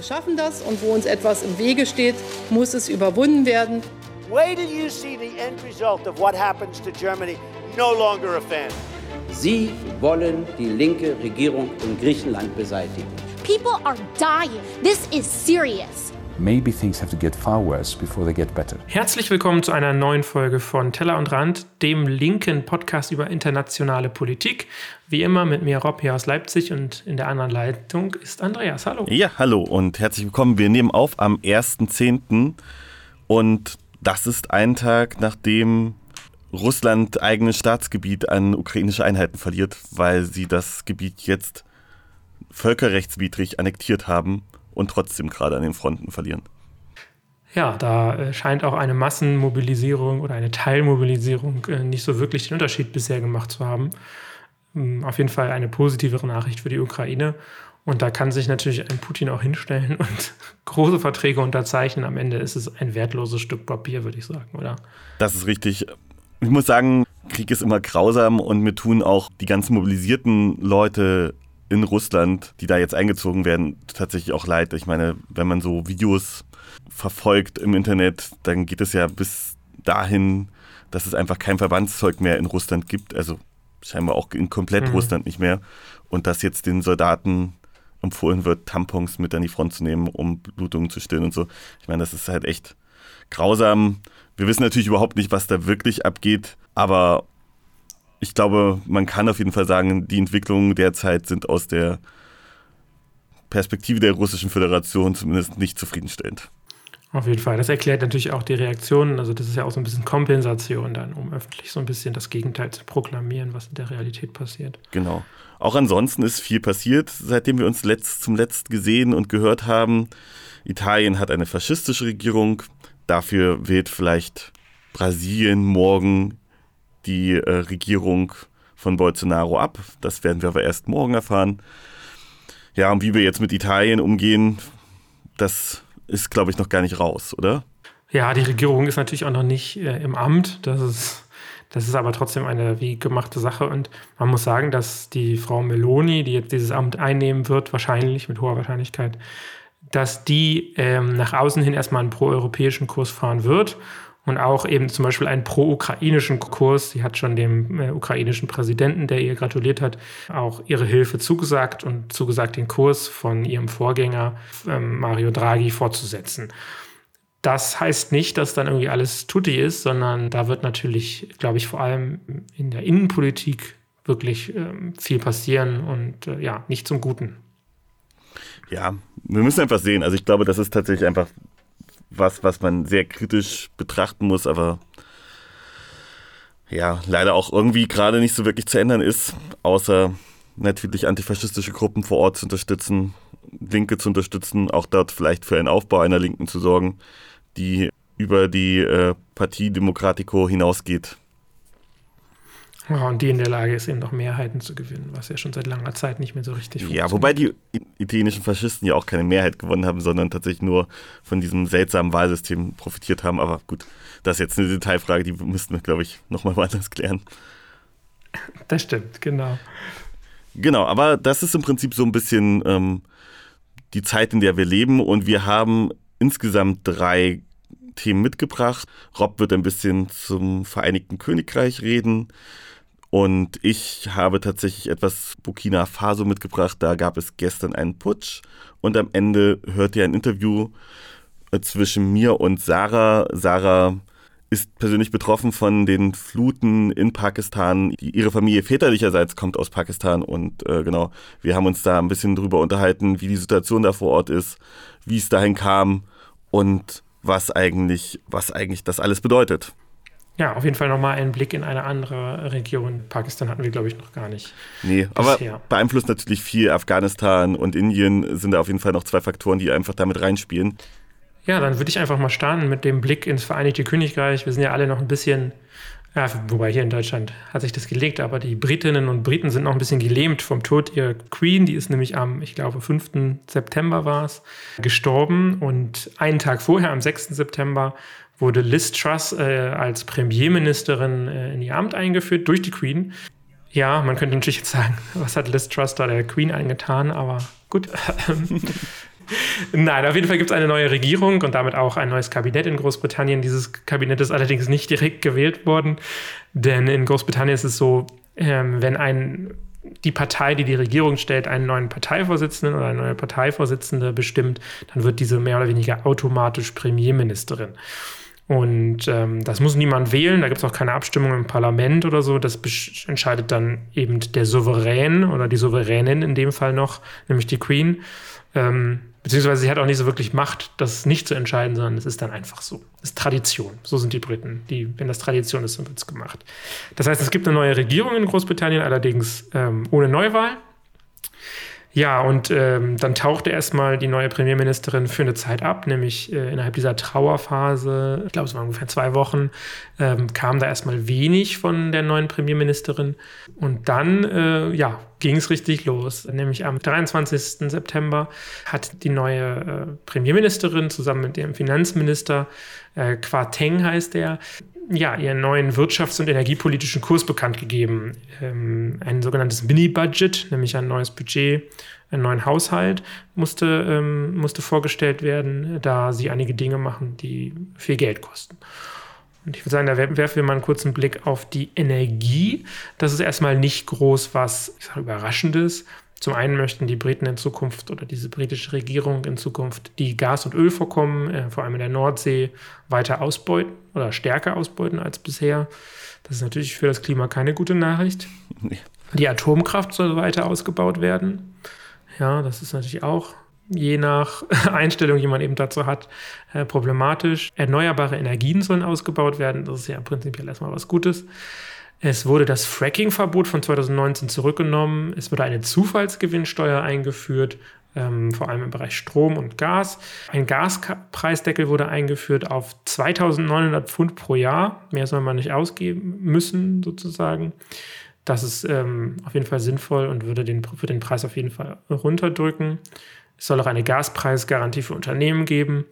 Wir schaffen das und wo uns etwas im Wege steht, muss es überwunden werden. Wait till you see the end result of what happens to Germany. No longer a fan. Sie wollen die linke Regierung in Griechenland beseitigen. People are dying. This is serious. Maybe things have to get far worse before they get better. Herzlich willkommen zu einer neuen Folge von Teller und Rand, dem linken Podcast über internationale Politik. Wie immer mit mir Rob hier aus Leipzig und in der anderen Leitung ist Andreas. Hallo. Ja, hallo und herzlich willkommen. Wir nehmen auf am 1.10. und das ist ein Tag, nachdem Russland eigenes Staatsgebiet an ukrainische Einheiten verliert, weil sie das Gebiet jetzt völkerrechtswidrig annektiert haben und trotzdem gerade an den Fronten verlieren. Ja, da äh, scheint auch eine Massenmobilisierung oder eine Teilmobilisierung äh, nicht so wirklich den Unterschied bisher gemacht zu haben. Ähm, auf jeden Fall eine positivere Nachricht für die Ukraine. Und da kann sich natürlich ein Putin auch hinstellen und große Verträge unterzeichnen. Am Ende ist es ein wertloses Stück Papier, würde ich sagen, oder? Das ist richtig. Ich muss sagen, Krieg ist immer grausam und mir tun auch die ganzen mobilisierten Leute in Russland, die da jetzt eingezogen werden, tatsächlich auch leid. Ich meine, wenn man so Videos verfolgt im Internet, dann geht es ja bis dahin, dass es einfach kein Verbandszeug mehr in Russland gibt. Also scheinbar auch in komplett mhm. Russland nicht mehr. Und dass jetzt den Soldaten empfohlen wird, Tampons mit an die Front zu nehmen, um Blutungen zu stillen und so. Ich meine, das ist halt echt grausam. Wir wissen natürlich überhaupt nicht, was da wirklich abgeht, aber ich glaube, man kann auf jeden Fall sagen, die Entwicklungen derzeit sind aus der Perspektive der Russischen Föderation zumindest nicht zufriedenstellend. Auf jeden Fall. Das erklärt natürlich auch die Reaktionen. Also das ist ja auch so ein bisschen Kompensation dann, um öffentlich so ein bisschen das Gegenteil zu proklamieren, was in der Realität passiert. Genau. Auch ansonsten ist viel passiert, seitdem wir uns letzt, zum Letzt gesehen und gehört haben. Italien hat eine faschistische Regierung. Dafür wählt vielleicht Brasilien morgen die äh, Regierung von Bolsonaro ab. Das werden wir aber erst morgen erfahren. Ja, und wie wir jetzt mit Italien umgehen, das ist, glaube ich, noch gar nicht raus, oder? Ja, die Regierung ist natürlich auch noch nicht äh, im Amt. Das ist, das ist aber trotzdem eine wie gemachte Sache. Und man muss sagen, dass die Frau Meloni, die jetzt dieses Amt einnehmen wird, wahrscheinlich mit hoher Wahrscheinlichkeit, dass die ähm, nach außen hin erstmal einen proeuropäischen Kurs fahren wird und auch eben zum Beispiel einen pro-ukrainischen Kurs. Sie hat schon dem äh, ukrainischen Präsidenten, der ihr gratuliert hat, auch ihre Hilfe zugesagt und zugesagt, den Kurs von ihrem Vorgänger ähm, Mario Draghi fortzusetzen. Das heißt nicht, dass dann irgendwie alles tutti ist, sondern da wird natürlich, glaube ich, vor allem in der Innenpolitik wirklich ähm, viel passieren und äh, ja, nicht zum Guten. Ja, wir müssen einfach sehen. Also ich glaube, das ist tatsächlich einfach was, was man sehr kritisch betrachten muss, aber ja, leider auch irgendwie gerade nicht so wirklich zu ändern ist, außer natürlich antifaschistische Gruppen vor Ort zu unterstützen, Linke zu unterstützen, auch dort vielleicht für einen Aufbau einer Linken zu sorgen, die über die äh, Partie Democratico hinausgeht. Ja, und die in der Lage ist, eben noch Mehrheiten zu gewinnen, was ja schon seit langer Zeit nicht mehr so richtig funktioniert. Ja, wobei die italienischen Faschisten ja auch keine Mehrheit gewonnen haben, sondern tatsächlich nur von diesem seltsamen Wahlsystem profitiert haben. Aber gut, das ist jetzt eine Detailfrage, die müssten wir, glaube ich, nochmal woanders klären. Das stimmt, genau. Genau, aber das ist im Prinzip so ein bisschen ähm, die Zeit, in der wir leben. Und wir haben insgesamt drei Themen mitgebracht. Rob wird ein bisschen zum Vereinigten Königreich reden. Und ich habe tatsächlich etwas Burkina Faso mitgebracht. Da gab es gestern einen Putsch und am Ende hört ihr ein Interview äh, zwischen mir und Sarah. Sarah ist persönlich betroffen von den Fluten in Pakistan. Ihre Familie väterlicherseits kommt aus Pakistan und äh, genau, wir haben uns da ein bisschen drüber unterhalten, wie die Situation da vor Ort ist, wie es dahin kam und was eigentlich, was eigentlich das alles bedeutet. Ja, auf jeden Fall nochmal einen Blick in eine andere Region. Pakistan hatten wir, glaube ich, noch gar nicht. Nee, bisher. aber beeinflusst natürlich viel. Afghanistan und Indien sind da auf jeden Fall noch zwei Faktoren, die einfach damit reinspielen. Ja, dann würde ich einfach mal starten mit dem Blick ins Vereinigte Königreich. Wir sind ja alle noch ein bisschen, ja, wobei hier in Deutschland hat sich das gelegt, aber die Britinnen und Briten sind noch ein bisschen gelähmt vom Tod ihrer Queen. Die ist nämlich am, ich glaube, 5. September war es, gestorben. Und einen Tag vorher, am 6. September, wurde Liz Truss äh, als Premierministerin äh, in ihr Amt eingeführt durch die Queen. Ja, man könnte natürlich jetzt sagen, was hat Liz Truss da der Queen eingetan, aber gut. Nein, auf jeden Fall gibt es eine neue Regierung und damit auch ein neues Kabinett in Großbritannien. Dieses Kabinett ist allerdings nicht direkt gewählt worden, denn in Großbritannien ist es so, ähm, wenn ein die Partei, die die Regierung stellt, einen neuen Parteivorsitzenden oder eine neue Parteivorsitzende bestimmt, dann wird diese mehr oder weniger automatisch Premierministerin. Und ähm, das muss niemand wählen, da gibt es auch keine Abstimmung im Parlament oder so. Das entscheidet dann eben der Souverän oder die Souveränin in dem Fall noch, nämlich die Queen. Ähm, beziehungsweise sie hat auch nicht so wirklich Macht, das nicht zu entscheiden, sondern es ist dann einfach so. Es ist Tradition. So sind die Briten. Die, wenn das Tradition ist, dann wird es gemacht. Das heißt, es gibt eine neue Regierung in Großbritannien, allerdings ähm, ohne Neuwahl. Ja, und ähm, dann tauchte erstmal die neue Premierministerin für eine Zeit ab, nämlich äh, innerhalb dieser Trauerphase, ich glaube, es waren ungefähr zwei Wochen, ähm, kam da erstmal wenig von der neuen Premierministerin. Und dann, äh, ja, ging es richtig los. Nämlich am 23. September hat die neue äh, Premierministerin zusammen mit dem Finanzminister, äh, Quarteng heißt er, ja, ihren neuen wirtschafts- und energiepolitischen Kurs bekannt gegeben. Ähm, ein sogenanntes Mini-Budget, nämlich ein neues Budget, einen neuen Haushalt musste, ähm, musste vorgestellt werden, da sie einige Dinge machen, die viel Geld kosten. Und ich würde sagen, da werfen wir mal einen kurzen Blick auf die Energie. Das ist erstmal nicht groß was sage, Überraschendes. Zum einen möchten die Briten in Zukunft oder diese britische Regierung in Zukunft die Gas- und Ölvorkommen, äh, vor allem in der Nordsee, weiter ausbeuten oder stärker ausbeuten als bisher. Das ist natürlich für das Klima keine gute Nachricht. Nee. Die Atomkraft soll weiter ausgebaut werden. Ja, das ist natürlich auch je nach Einstellung, die man eben dazu hat, äh, problematisch. Erneuerbare Energien sollen ausgebaut werden. Das ist ja prinzipiell erstmal was Gutes. Es wurde das Fracking-Verbot von 2019 zurückgenommen. Es wurde eine Zufallsgewinnsteuer eingeführt, ähm, vor allem im Bereich Strom und Gas. Ein Gaspreisdeckel wurde eingeführt auf 2900 Pfund pro Jahr. Mehr soll man nicht ausgeben müssen, sozusagen. Das ist ähm, auf jeden Fall sinnvoll und würde den, würde den Preis auf jeden Fall runterdrücken. Es soll auch eine Gaspreisgarantie für Unternehmen geben.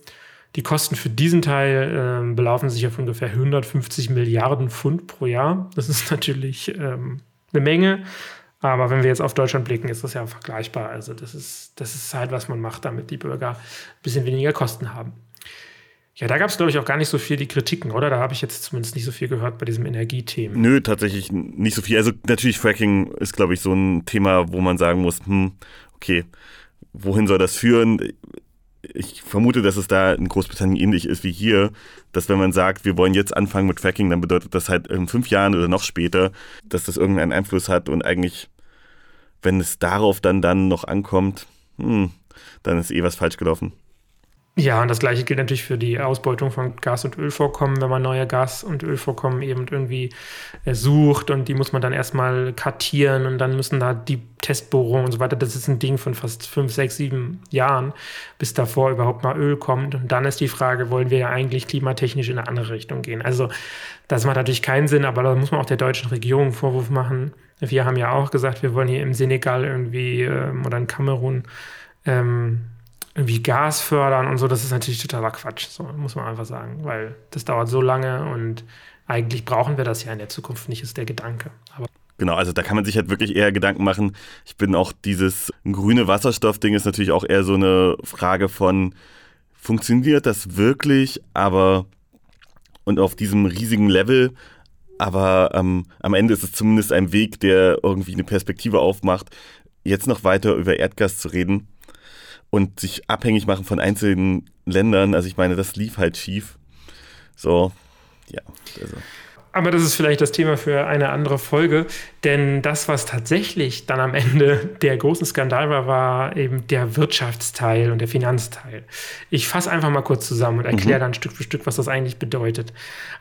Die Kosten für diesen Teil äh, belaufen sich auf ungefähr 150 Milliarden Pfund pro Jahr. Das ist natürlich ähm, eine Menge. Aber wenn wir jetzt auf Deutschland blicken, ist das ja vergleichbar. Also das ist, das ist halt, was man macht, damit die Bürger ein bisschen weniger Kosten haben. Ja, da gab es, glaube ich, auch gar nicht so viel die Kritiken, oder? Da habe ich jetzt zumindest nicht so viel gehört bei diesem Energiethemen. Nö, tatsächlich nicht so viel. Also natürlich, Fracking ist, glaube ich, so ein Thema, wo man sagen muss, hm, okay, wohin soll das führen? Ich vermute, dass es da in Großbritannien ähnlich ist wie hier, dass wenn man sagt, wir wollen jetzt anfangen mit Fracking, dann bedeutet das halt in fünf Jahren oder noch später, dass das irgendeinen Einfluss hat und eigentlich, wenn es darauf dann, dann noch ankommt, hm, dann ist eh was falsch gelaufen. Ja, und das gleiche gilt natürlich für die Ausbeutung von Gas- und Ölvorkommen, wenn man neue Gas- und Ölvorkommen eben irgendwie äh, sucht und die muss man dann erstmal kartieren und dann müssen da die Testbohrungen und so weiter, das ist ein Ding von fast fünf, sechs, sieben Jahren, bis davor überhaupt mal Öl kommt. Und dann ist die Frage, wollen wir ja eigentlich klimatechnisch in eine andere Richtung gehen? Also das macht natürlich keinen Sinn, aber da muss man auch der deutschen Regierung einen Vorwurf machen. Wir haben ja auch gesagt, wir wollen hier im Senegal irgendwie ähm, oder in Kamerun ähm, irgendwie Gas fördern und so, das ist natürlich totaler Quatsch, so muss man einfach sagen, weil das dauert so lange und eigentlich brauchen wir das ja in der Zukunft nicht, ist der Gedanke. Aber Genau, also da kann man sich halt wirklich eher Gedanken machen. Ich bin auch dieses grüne Wasserstoff-Ding ist natürlich auch eher so eine Frage von, funktioniert das wirklich, aber und auf diesem riesigen Level, aber ähm, am Ende ist es zumindest ein Weg, der irgendwie eine Perspektive aufmacht, jetzt noch weiter über Erdgas zu reden und sich abhängig machen von einzelnen Ländern. Also ich meine, das lief halt schief. So, ja. Also. Aber das ist vielleicht das Thema für eine andere Folge, denn das, was tatsächlich dann am Ende der große Skandal war, war eben der Wirtschaftsteil und der Finanzteil. Ich fasse einfach mal kurz zusammen und erkläre mhm. dann Stück für Stück, was das eigentlich bedeutet.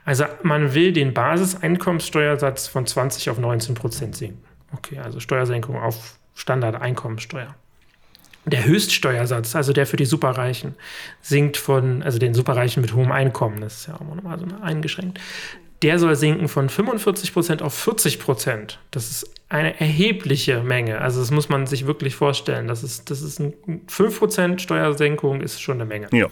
Also man will den Basiseinkommenssteuersatz von 20 auf 19 Prozent senken. Okay, also Steuersenkung auf Standardeinkommensteuer. Der Höchststeuersatz, also der für die Superreichen, sinkt von, also den Superreichen mit hohem Einkommen, das ist ja auch nochmal so eingeschränkt, der soll sinken von 45 Prozent auf 40 Prozent. Das ist eine erhebliche Menge. Also das muss man sich wirklich vorstellen. Das ist, das ist ein 5 Prozent Steuersenkung ist schon eine Menge. Ja.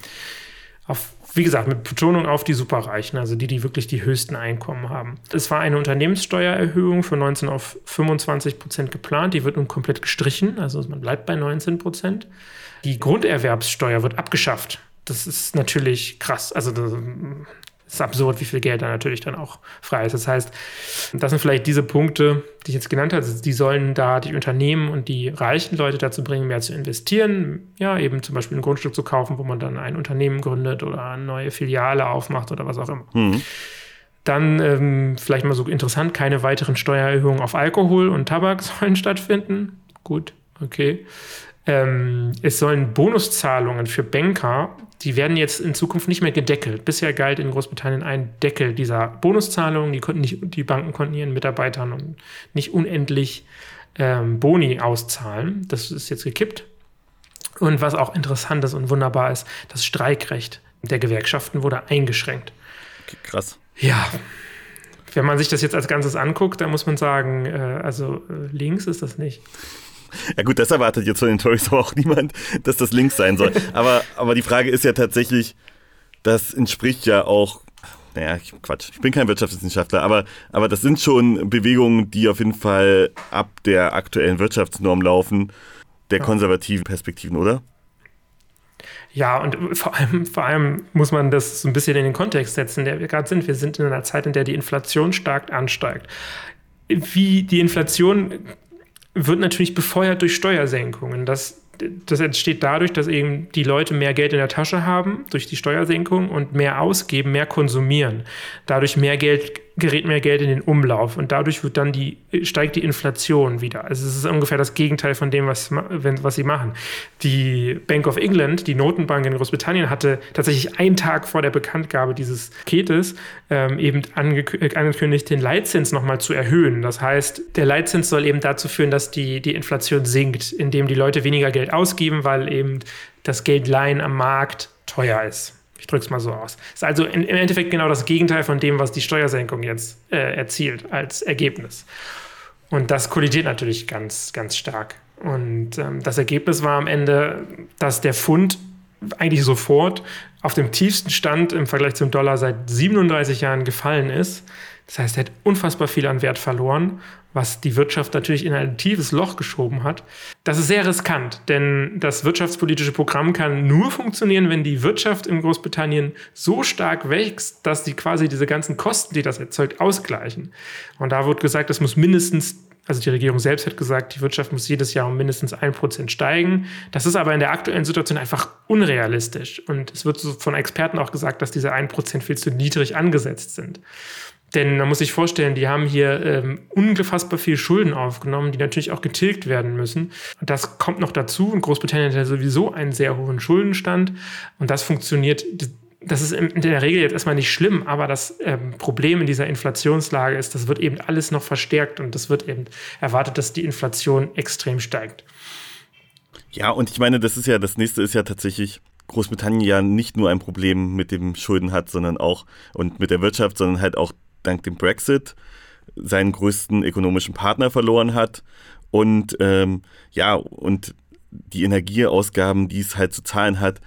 Auf Wie gesagt, mit Betonung auf die Superreichen, also die, die wirklich die höchsten Einkommen haben. Es war eine Unternehmenssteuererhöhung von 19 auf 25 Prozent geplant. Die wird nun komplett gestrichen, also man bleibt bei 19 Prozent. Die Grunderwerbssteuer wird abgeschafft. Das ist natürlich krass. Also das ist absurd, wie viel Geld da natürlich dann auch frei ist. Das heißt, das sind vielleicht diese Punkte, die ich jetzt genannt habe. Die sollen da die Unternehmen und die reichen Leute dazu bringen, mehr zu investieren. Ja, eben zum Beispiel ein Grundstück zu kaufen, wo man dann ein Unternehmen gründet oder eine neue Filiale aufmacht oder was auch immer. Mhm. Dann ähm, vielleicht mal so interessant, keine weiteren Steuererhöhungen auf Alkohol und Tabak sollen stattfinden. Gut, okay. Ähm, es sollen Bonuszahlungen für Banker, die werden jetzt in Zukunft nicht mehr gedeckelt. Bisher galt in Großbritannien ein Deckel dieser Bonuszahlungen. Die, konnten nicht, die Banken konnten ihren Mitarbeitern nicht unendlich ähm, Boni auszahlen. Das ist jetzt gekippt. Und was auch interessant ist und wunderbar ist, das Streikrecht der Gewerkschaften wurde eingeschränkt. Okay, krass. Ja, wenn man sich das jetzt als Ganzes anguckt, dann muss man sagen, äh, also äh, links ist das nicht. Ja gut, das erwartet jetzt von den Tories aber auch niemand, dass das links sein soll. Aber, aber die Frage ist ja tatsächlich, das entspricht ja auch, naja, Quatsch, ich bin kein Wirtschaftswissenschaftler, aber, aber das sind schon Bewegungen, die auf jeden Fall ab der aktuellen Wirtschaftsnorm laufen, der konservativen Perspektiven, oder? Ja, und vor allem, vor allem muss man das so ein bisschen in den Kontext setzen, in der wir gerade sind. Wir sind in einer Zeit, in der die Inflation stark ansteigt. Wie die Inflation wird natürlich befeuert durch Steuersenkungen. Das, das entsteht dadurch, dass eben die Leute mehr Geld in der Tasche haben durch die Steuersenkung und mehr ausgeben, mehr konsumieren. Dadurch mehr Geld gerät mehr Geld in den Umlauf und dadurch wird dann die, steigt die Inflation wieder. Also es ist ungefähr das Gegenteil von dem, was, was sie machen. Die Bank of England, die Notenbank in Großbritannien, hatte tatsächlich einen Tag vor der Bekanntgabe dieses Paketes ähm, eben äh, angekündigt, den Leitzins nochmal zu erhöhen. Das heißt, der Leitzins soll eben dazu führen, dass die, die Inflation sinkt, indem die Leute weniger Geld ausgeben, weil eben das Geldleihen am Markt teuer ist. Ich drücke es mal so aus. Ist also im Endeffekt genau das Gegenteil von dem, was die Steuersenkung jetzt äh, erzielt als Ergebnis. Und das kollidiert natürlich ganz, ganz stark. Und ähm, das Ergebnis war am Ende, dass der Pfund eigentlich sofort auf dem tiefsten Stand im Vergleich zum Dollar seit 37 Jahren gefallen ist. Das heißt, er hat unfassbar viel an Wert verloren, was die Wirtschaft natürlich in ein tiefes Loch geschoben hat. Das ist sehr riskant, denn das wirtschaftspolitische Programm kann nur funktionieren, wenn die Wirtschaft in Großbritannien so stark wächst, dass sie quasi diese ganzen Kosten, die das erzeugt, ausgleichen. Und da wird gesagt, es muss mindestens also die Regierung selbst hat gesagt, die Wirtschaft muss jedes Jahr um mindestens ein Prozent steigen. Das ist aber in der aktuellen Situation einfach unrealistisch. Und es wird von Experten auch gesagt, dass diese ein Prozent viel zu niedrig angesetzt sind. Denn man muss sich vorstellen, die haben hier ähm, unfassbar viel Schulden aufgenommen, die natürlich auch getilgt werden müssen. Und das kommt noch dazu. Und Großbritannien hat ja sowieso einen sehr hohen Schuldenstand. Und das funktioniert, das ist in der Regel jetzt erstmal nicht schlimm, aber das ähm, Problem in dieser Inflationslage ist, das wird eben alles noch verstärkt und das wird eben erwartet, dass die Inflation extrem steigt. Ja, und ich meine, das ist ja, das nächste ist ja tatsächlich, Großbritannien ja nicht nur ein Problem mit dem Schulden hat, sondern auch und mit der Wirtschaft, sondern halt auch dank dem Brexit seinen größten ökonomischen Partner verloren hat und ähm, ja, und die Energieausgaben, die es halt zu zahlen hat,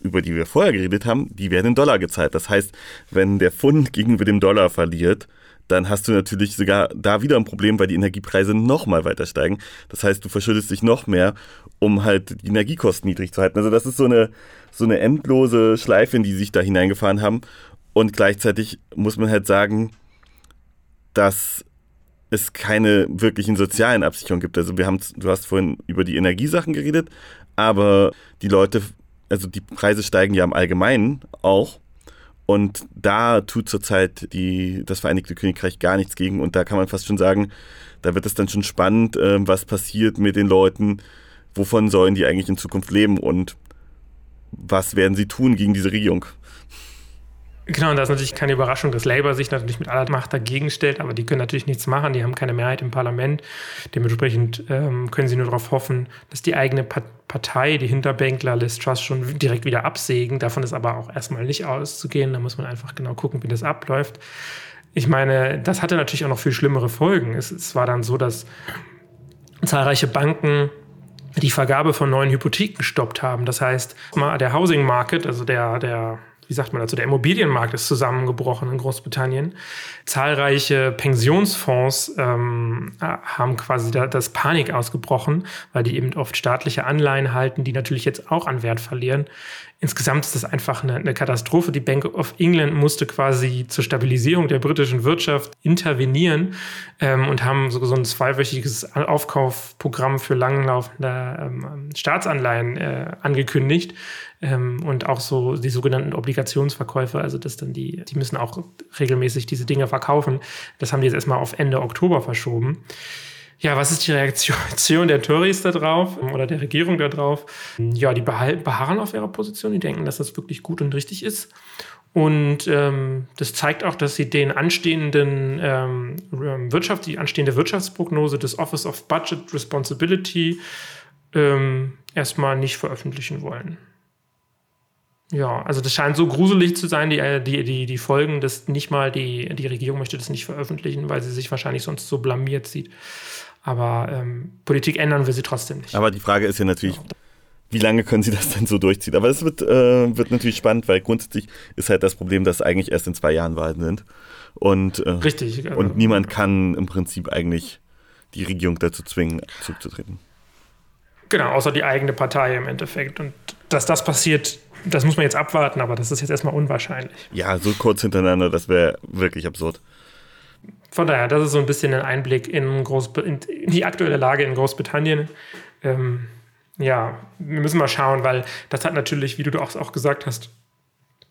über die wir vorher geredet haben, die werden in Dollar gezahlt. Das heißt, wenn der Pfund gegenüber dem Dollar verliert, dann hast du natürlich sogar da wieder ein Problem, weil die Energiepreise nochmal weiter steigen. Das heißt, du verschuldest dich noch mehr, um halt die Energiekosten niedrig zu halten. Also das ist so eine, so eine endlose Schleife, in die sich da hineingefahren haben. Und gleichzeitig muss man halt sagen, dass es keine wirklichen sozialen Absicherungen gibt. Also wir haben, du hast vorhin über die Energiesachen geredet, aber die Leute, also die Preise steigen ja im Allgemeinen auch. Und da tut zurzeit die, das Vereinigte Königreich gar nichts gegen. Und da kann man fast schon sagen, da wird es dann schon spannend, äh, was passiert mit den Leuten, wovon sollen die eigentlich in Zukunft leben und was werden sie tun gegen diese Regierung. Genau, und das ist natürlich keine Überraschung, dass Labour sich natürlich mit aller Macht dagegen stellt, aber die können natürlich nichts machen, die haben keine Mehrheit im Parlament. Dementsprechend ähm, können sie nur darauf hoffen, dass die eigene Partei, die Hinterbänkler, Liz Truss schon direkt wieder absägen. Davon ist aber auch erstmal nicht auszugehen. Da muss man einfach genau gucken, wie das abläuft. Ich meine, das hatte natürlich auch noch viel schlimmere Folgen. Es, es war dann so, dass zahlreiche Banken die Vergabe von neuen Hypotheken gestoppt haben. Das heißt, der Housing Market, also der, der wie sagt man dazu, der Immobilienmarkt ist zusammengebrochen in Großbritannien. Zahlreiche Pensionsfonds ähm, haben quasi da, das Panik ausgebrochen, weil die eben oft staatliche Anleihen halten, die natürlich jetzt auch an Wert verlieren. Insgesamt ist das einfach eine, eine, Katastrophe. Die Bank of England musste quasi zur Stabilisierung der britischen Wirtschaft intervenieren ähm, und haben so, so, ein zweiwöchiges Aufkaufprogramm für langlaufende ähm, Staatsanleihen äh, angekündigt. Ähm, und auch so die sogenannten Obligationsverkäufe, also dass dann die, die müssen auch regelmäßig diese Dinge verkaufen. Das haben die jetzt erstmal auf Ende Oktober verschoben. Ja, was ist die Reaktion der Tories da drauf oder der Regierung da drauf? Ja, die beharren auf ihrer Position, die denken, dass das wirklich gut und richtig ist. Und ähm, das zeigt auch, dass sie den anstehenden ähm, Wirtschaft, die anstehende Wirtschaftsprognose des Office of Budget Responsibility ähm, erstmal nicht veröffentlichen wollen. Ja, also das scheint so gruselig zu sein, die, äh, die, die, die Folgen, dass nicht mal die, die Regierung möchte das nicht veröffentlichen, weil sie sich wahrscheinlich sonst so blamiert sieht. Aber ähm, Politik ändern wir sie trotzdem nicht. Aber die Frage ist ja natürlich, wie lange können sie das denn so durchziehen? Aber es wird, äh, wird natürlich spannend, weil grundsätzlich ist halt das Problem, dass eigentlich erst in zwei Jahren Wahlen sind. Und, äh, Richtig. Also, und niemand kann im Prinzip eigentlich die Regierung dazu zwingen, zurückzutreten. Genau, außer die eigene Partei im Endeffekt. Und dass das passiert, das muss man jetzt abwarten, aber das ist jetzt erstmal unwahrscheinlich. Ja, so kurz hintereinander, das wäre wirklich absurd. Von daher, das ist so ein bisschen ein Einblick in, Großb in die aktuelle Lage in Großbritannien. Ähm, ja, wir müssen mal schauen, weil das hat natürlich, wie du auch, auch gesagt hast,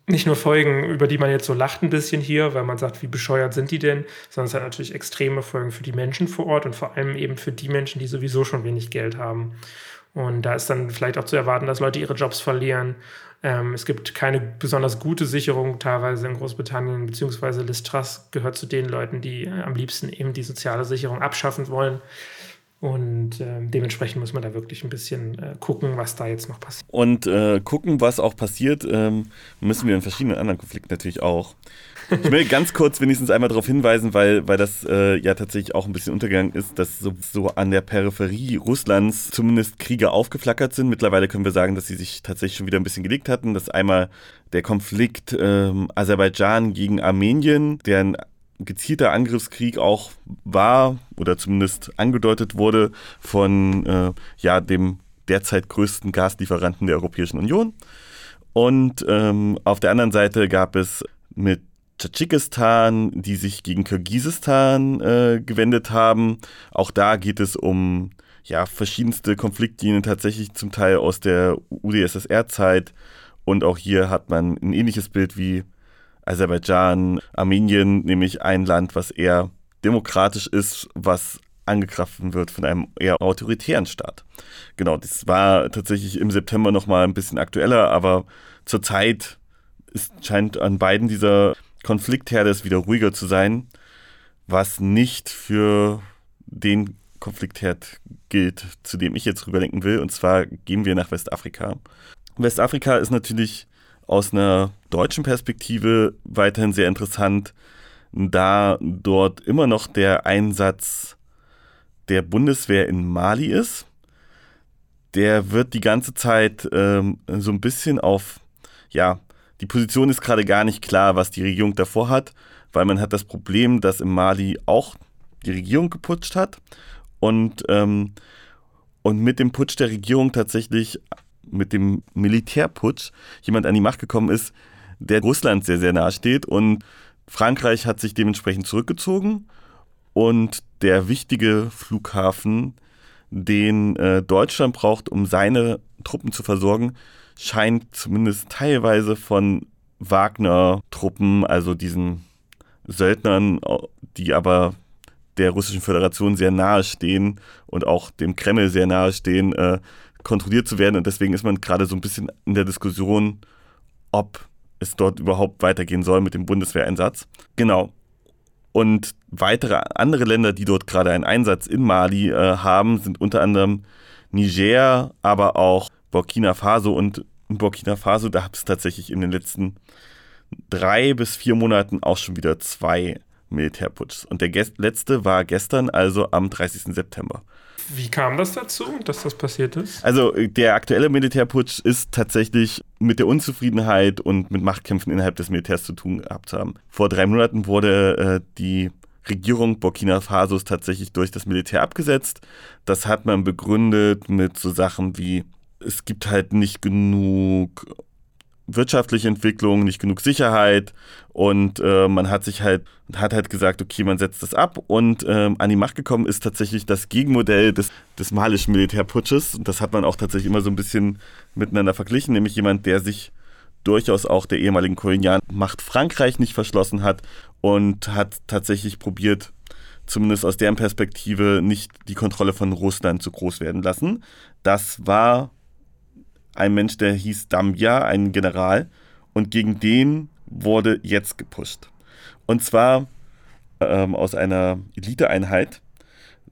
nicht nur Folgen, über die man jetzt so lacht ein bisschen hier, weil man sagt, wie bescheuert sind die denn, sondern es hat natürlich extreme Folgen für die Menschen vor Ort und vor allem eben für die Menschen, die sowieso schon wenig Geld haben. Und da ist dann vielleicht auch zu erwarten, dass Leute ihre Jobs verlieren ähm, es gibt keine besonders gute Sicherung teilweise in Großbritannien, beziehungsweise Liz gehört zu den Leuten, die äh, am liebsten eben die soziale Sicherung abschaffen wollen. Und äh, dementsprechend muss man da wirklich ein bisschen äh, gucken, was da jetzt noch passiert. Und äh, gucken, was auch passiert, ähm, müssen wir in verschiedenen anderen Konflikten natürlich auch. Ich will ganz kurz wenigstens einmal darauf hinweisen, weil, weil das äh, ja tatsächlich auch ein bisschen untergegangen ist, dass so, so an der Peripherie Russlands zumindest Kriege aufgeflackert sind. Mittlerweile können wir sagen, dass sie sich tatsächlich schon wieder ein bisschen gelegt hatten. Das ist einmal der Konflikt ähm, Aserbaidschan gegen Armenien, der gezielter Angriffskrieg auch war oder zumindest angedeutet wurde von äh, ja, dem derzeit größten Gaslieferanten der Europäischen Union. Und ähm, auf der anderen Seite gab es mit Tadschikistan, die sich gegen Kirgisistan äh, gewendet haben. Auch da geht es um ja, verschiedenste Konfliktlinien, tatsächlich zum Teil aus der UdSSR-Zeit. Und auch hier hat man ein ähnliches Bild wie Aserbaidschan, Armenien, nämlich ein Land, was eher demokratisch ist, was angegriffen wird von einem eher autoritären Staat. Genau, das war tatsächlich im September nochmal ein bisschen aktueller, aber zurzeit ist, scheint an beiden dieser Konfliktherde es wieder ruhiger zu sein, was nicht für den Konfliktherd gilt, zu dem ich jetzt rüberlenken will. Und zwar gehen wir nach Westafrika. Westafrika ist natürlich aus einer deutschen Perspektive weiterhin sehr interessant, da dort immer noch der Einsatz der Bundeswehr in Mali ist. Der wird die ganze Zeit ähm, so ein bisschen auf ja, die Position ist gerade gar nicht klar, was die Regierung davor hat, weil man hat das Problem, dass im Mali auch die Regierung geputscht hat und, ähm, und mit dem Putsch der Regierung tatsächlich, mit dem Militärputsch, jemand an die Macht gekommen ist, der Russland sehr, sehr nahe steht. Und Frankreich hat sich dementsprechend zurückgezogen. Und der wichtige Flughafen, den äh, Deutschland braucht, um seine Truppen zu versorgen, scheint zumindest teilweise von Wagner-Truppen, also diesen Söldnern, die aber der Russischen Föderation sehr nahe stehen und auch dem Kreml sehr nahe stehen, äh, kontrolliert zu werden. Und deswegen ist man gerade so ein bisschen in der Diskussion, ob es dort überhaupt weitergehen soll mit dem Bundeswehreinsatz. Genau. Und weitere andere Länder, die dort gerade einen Einsatz in Mali äh, haben, sind unter anderem Niger, aber auch Burkina Faso und in Burkina Faso, da hat es tatsächlich in den letzten drei bis vier Monaten auch schon wieder zwei Militärputschs. Und der letzte war gestern, also am 30. September. Wie kam das dazu, dass das passiert ist? Also der aktuelle Militärputsch ist tatsächlich mit der Unzufriedenheit und mit Machtkämpfen innerhalb des Militärs zu tun gehabt zu haben. Vor drei Monaten wurde äh, die Regierung Burkina Fasos tatsächlich durch das Militär abgesetzt. Das hat man begründet mit so Sachen wie, es gibt halt nicht genug wirtschaftliche Entwicklung, nicht genug Sicherheit und äh, man hat sich halt hat halt gesagt, okay, man setzt das ab und ähm, an die Macht gekommen ist tatsächlich das Gegenmodell des, des malischen Militärputsches und das hat man auch tatsächlich immer so ein bisschen miteinander verglichen, nämlich jemand, der sich durchaus auch der ehemaligen Kolonialmacht Frankreich nicht verschlossen hat und hat tatsächlich probiert, zumindest aus deren Perspektive, nicht die Kontrolle von Russland zu groß werden lassen. Das war ein Mensch, der hieß Dambia, ein General, und gegen den wurde jetzt gepusht. Und zwar ähm, aus einer Eliteeinheit,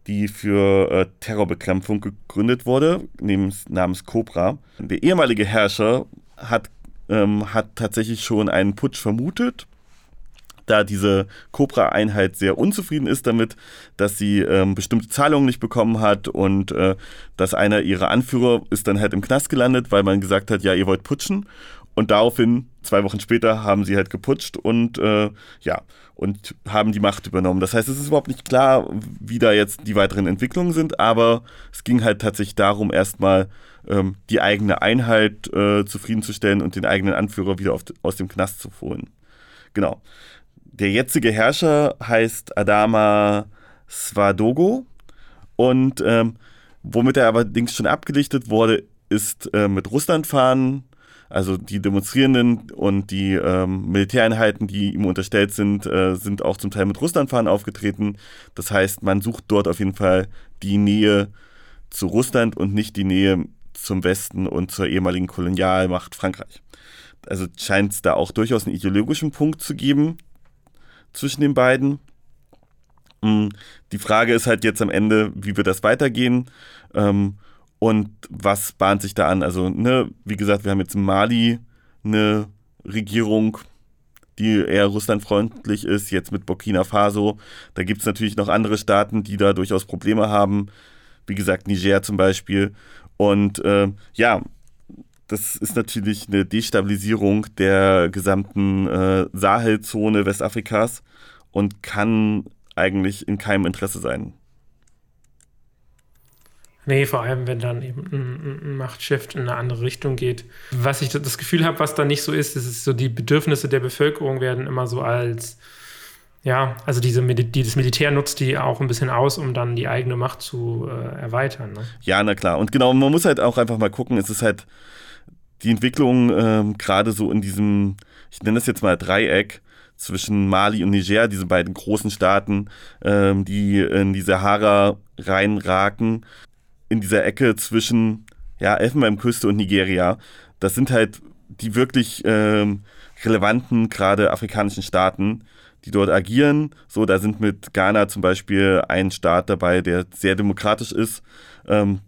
die für äh, Terrorbekämpfung gegründet wurde, namens, namens Cobra. Der ehemalige Herrscher hat, ähm, hat tatsächlich schon einen Putsch vermutet da diese Cobra-Einheit sehr unzufrieden ist damit, dass sie ähm, bestimmte Zahlungen nicht bekommen hat und äh, dass einer ihrer Anführer ist dann halt im Knast gelandet, weil man gesagt hat, ja, ihr wollt putschen. Und daraufhin, zwei Wochen später, haben sie halt geputscht und äh, ja, und haben die Macht übernommen. Das heißt, es ist überhaupt nicht klar, wie da jetzt die weiteren Entwicklungen sind, aber es ging halt tatsächlich darum, erstmal ähm, die eigene Einheit äh, zufriedenzustellen und den eigenen Anführer wieder auf, aus dem Knast zu holen. Genau. Der jetzige Herrscher heißt Adama Swadogo und ähm, womit er allerdings schon abgedichtet wurde, ist äh, mit Russlandfahnen, also die Demonstrierenden und die ähm, Militäreinheiten, die ihm unterstellt sind, äh, sind auch zum Teil mit Russlandfahnen aufgetreten. Das heißt, man sucht dort auf jeden Fall die Nähe zu Russland und nicht die Nähe zum Westen und zur ehemaligen Kolonialmacht Frankreich. Also scheint es da auch durchaus einen ideologischen Punkt zu geben, zwischen den beiden. Mm, die Frage ist halt jetzt am Ende, wie wird das weitergehen ähm, und was bahnt sich da an? Also, ne, wie gesagt, wir haben jetzt in Mali eine Regierung, die eher russlandfreundlich ist, jetzt mit Burkina Faso. Da gibt es natürlich noch andere Staaten, die da durchaus Probleme haben. Wie gesagt, Niger zum Beispiel. Und äh, ja, das ist natürlich eine Destabilisierung der gesamten äh, Sahelzone Westafrikas und kann eigentlich in keinem Interesse sein. Nee, vor allem, wenn dann eben ein, ein Machtshift in eine andere Richtung geht. Was ich das Gefühl habe, was da nicht so ist, ist so, die Bedürfnisse der Bevölkerung werden immer so als, ja, also diese, die, das Militär nutzt die auch ein bisschen aus, um dann die eigene Macht zu äh, erweitern. Ne? Ja, na klar. Und genau, man muss halt auch einfach mal gucken, es ist halt die Entwicklung ähm, gerade so in diesem, ich nenne das jetzt mal Dreieck, zwischen Mali und Niger, diese beiden großen Staaten, ähm, die in die Sahara reinraken, in dieser Ecke zwischen ja, Elfenbeinküste und Nigeria. Das sind halt die wirklich ähm, relevanten, gerade afrikanischen Staaten, die dort agieren. So, da sind mit Ghana zum Beispiel ein Staat dabei, der sehr demokratisch ist. Ähm,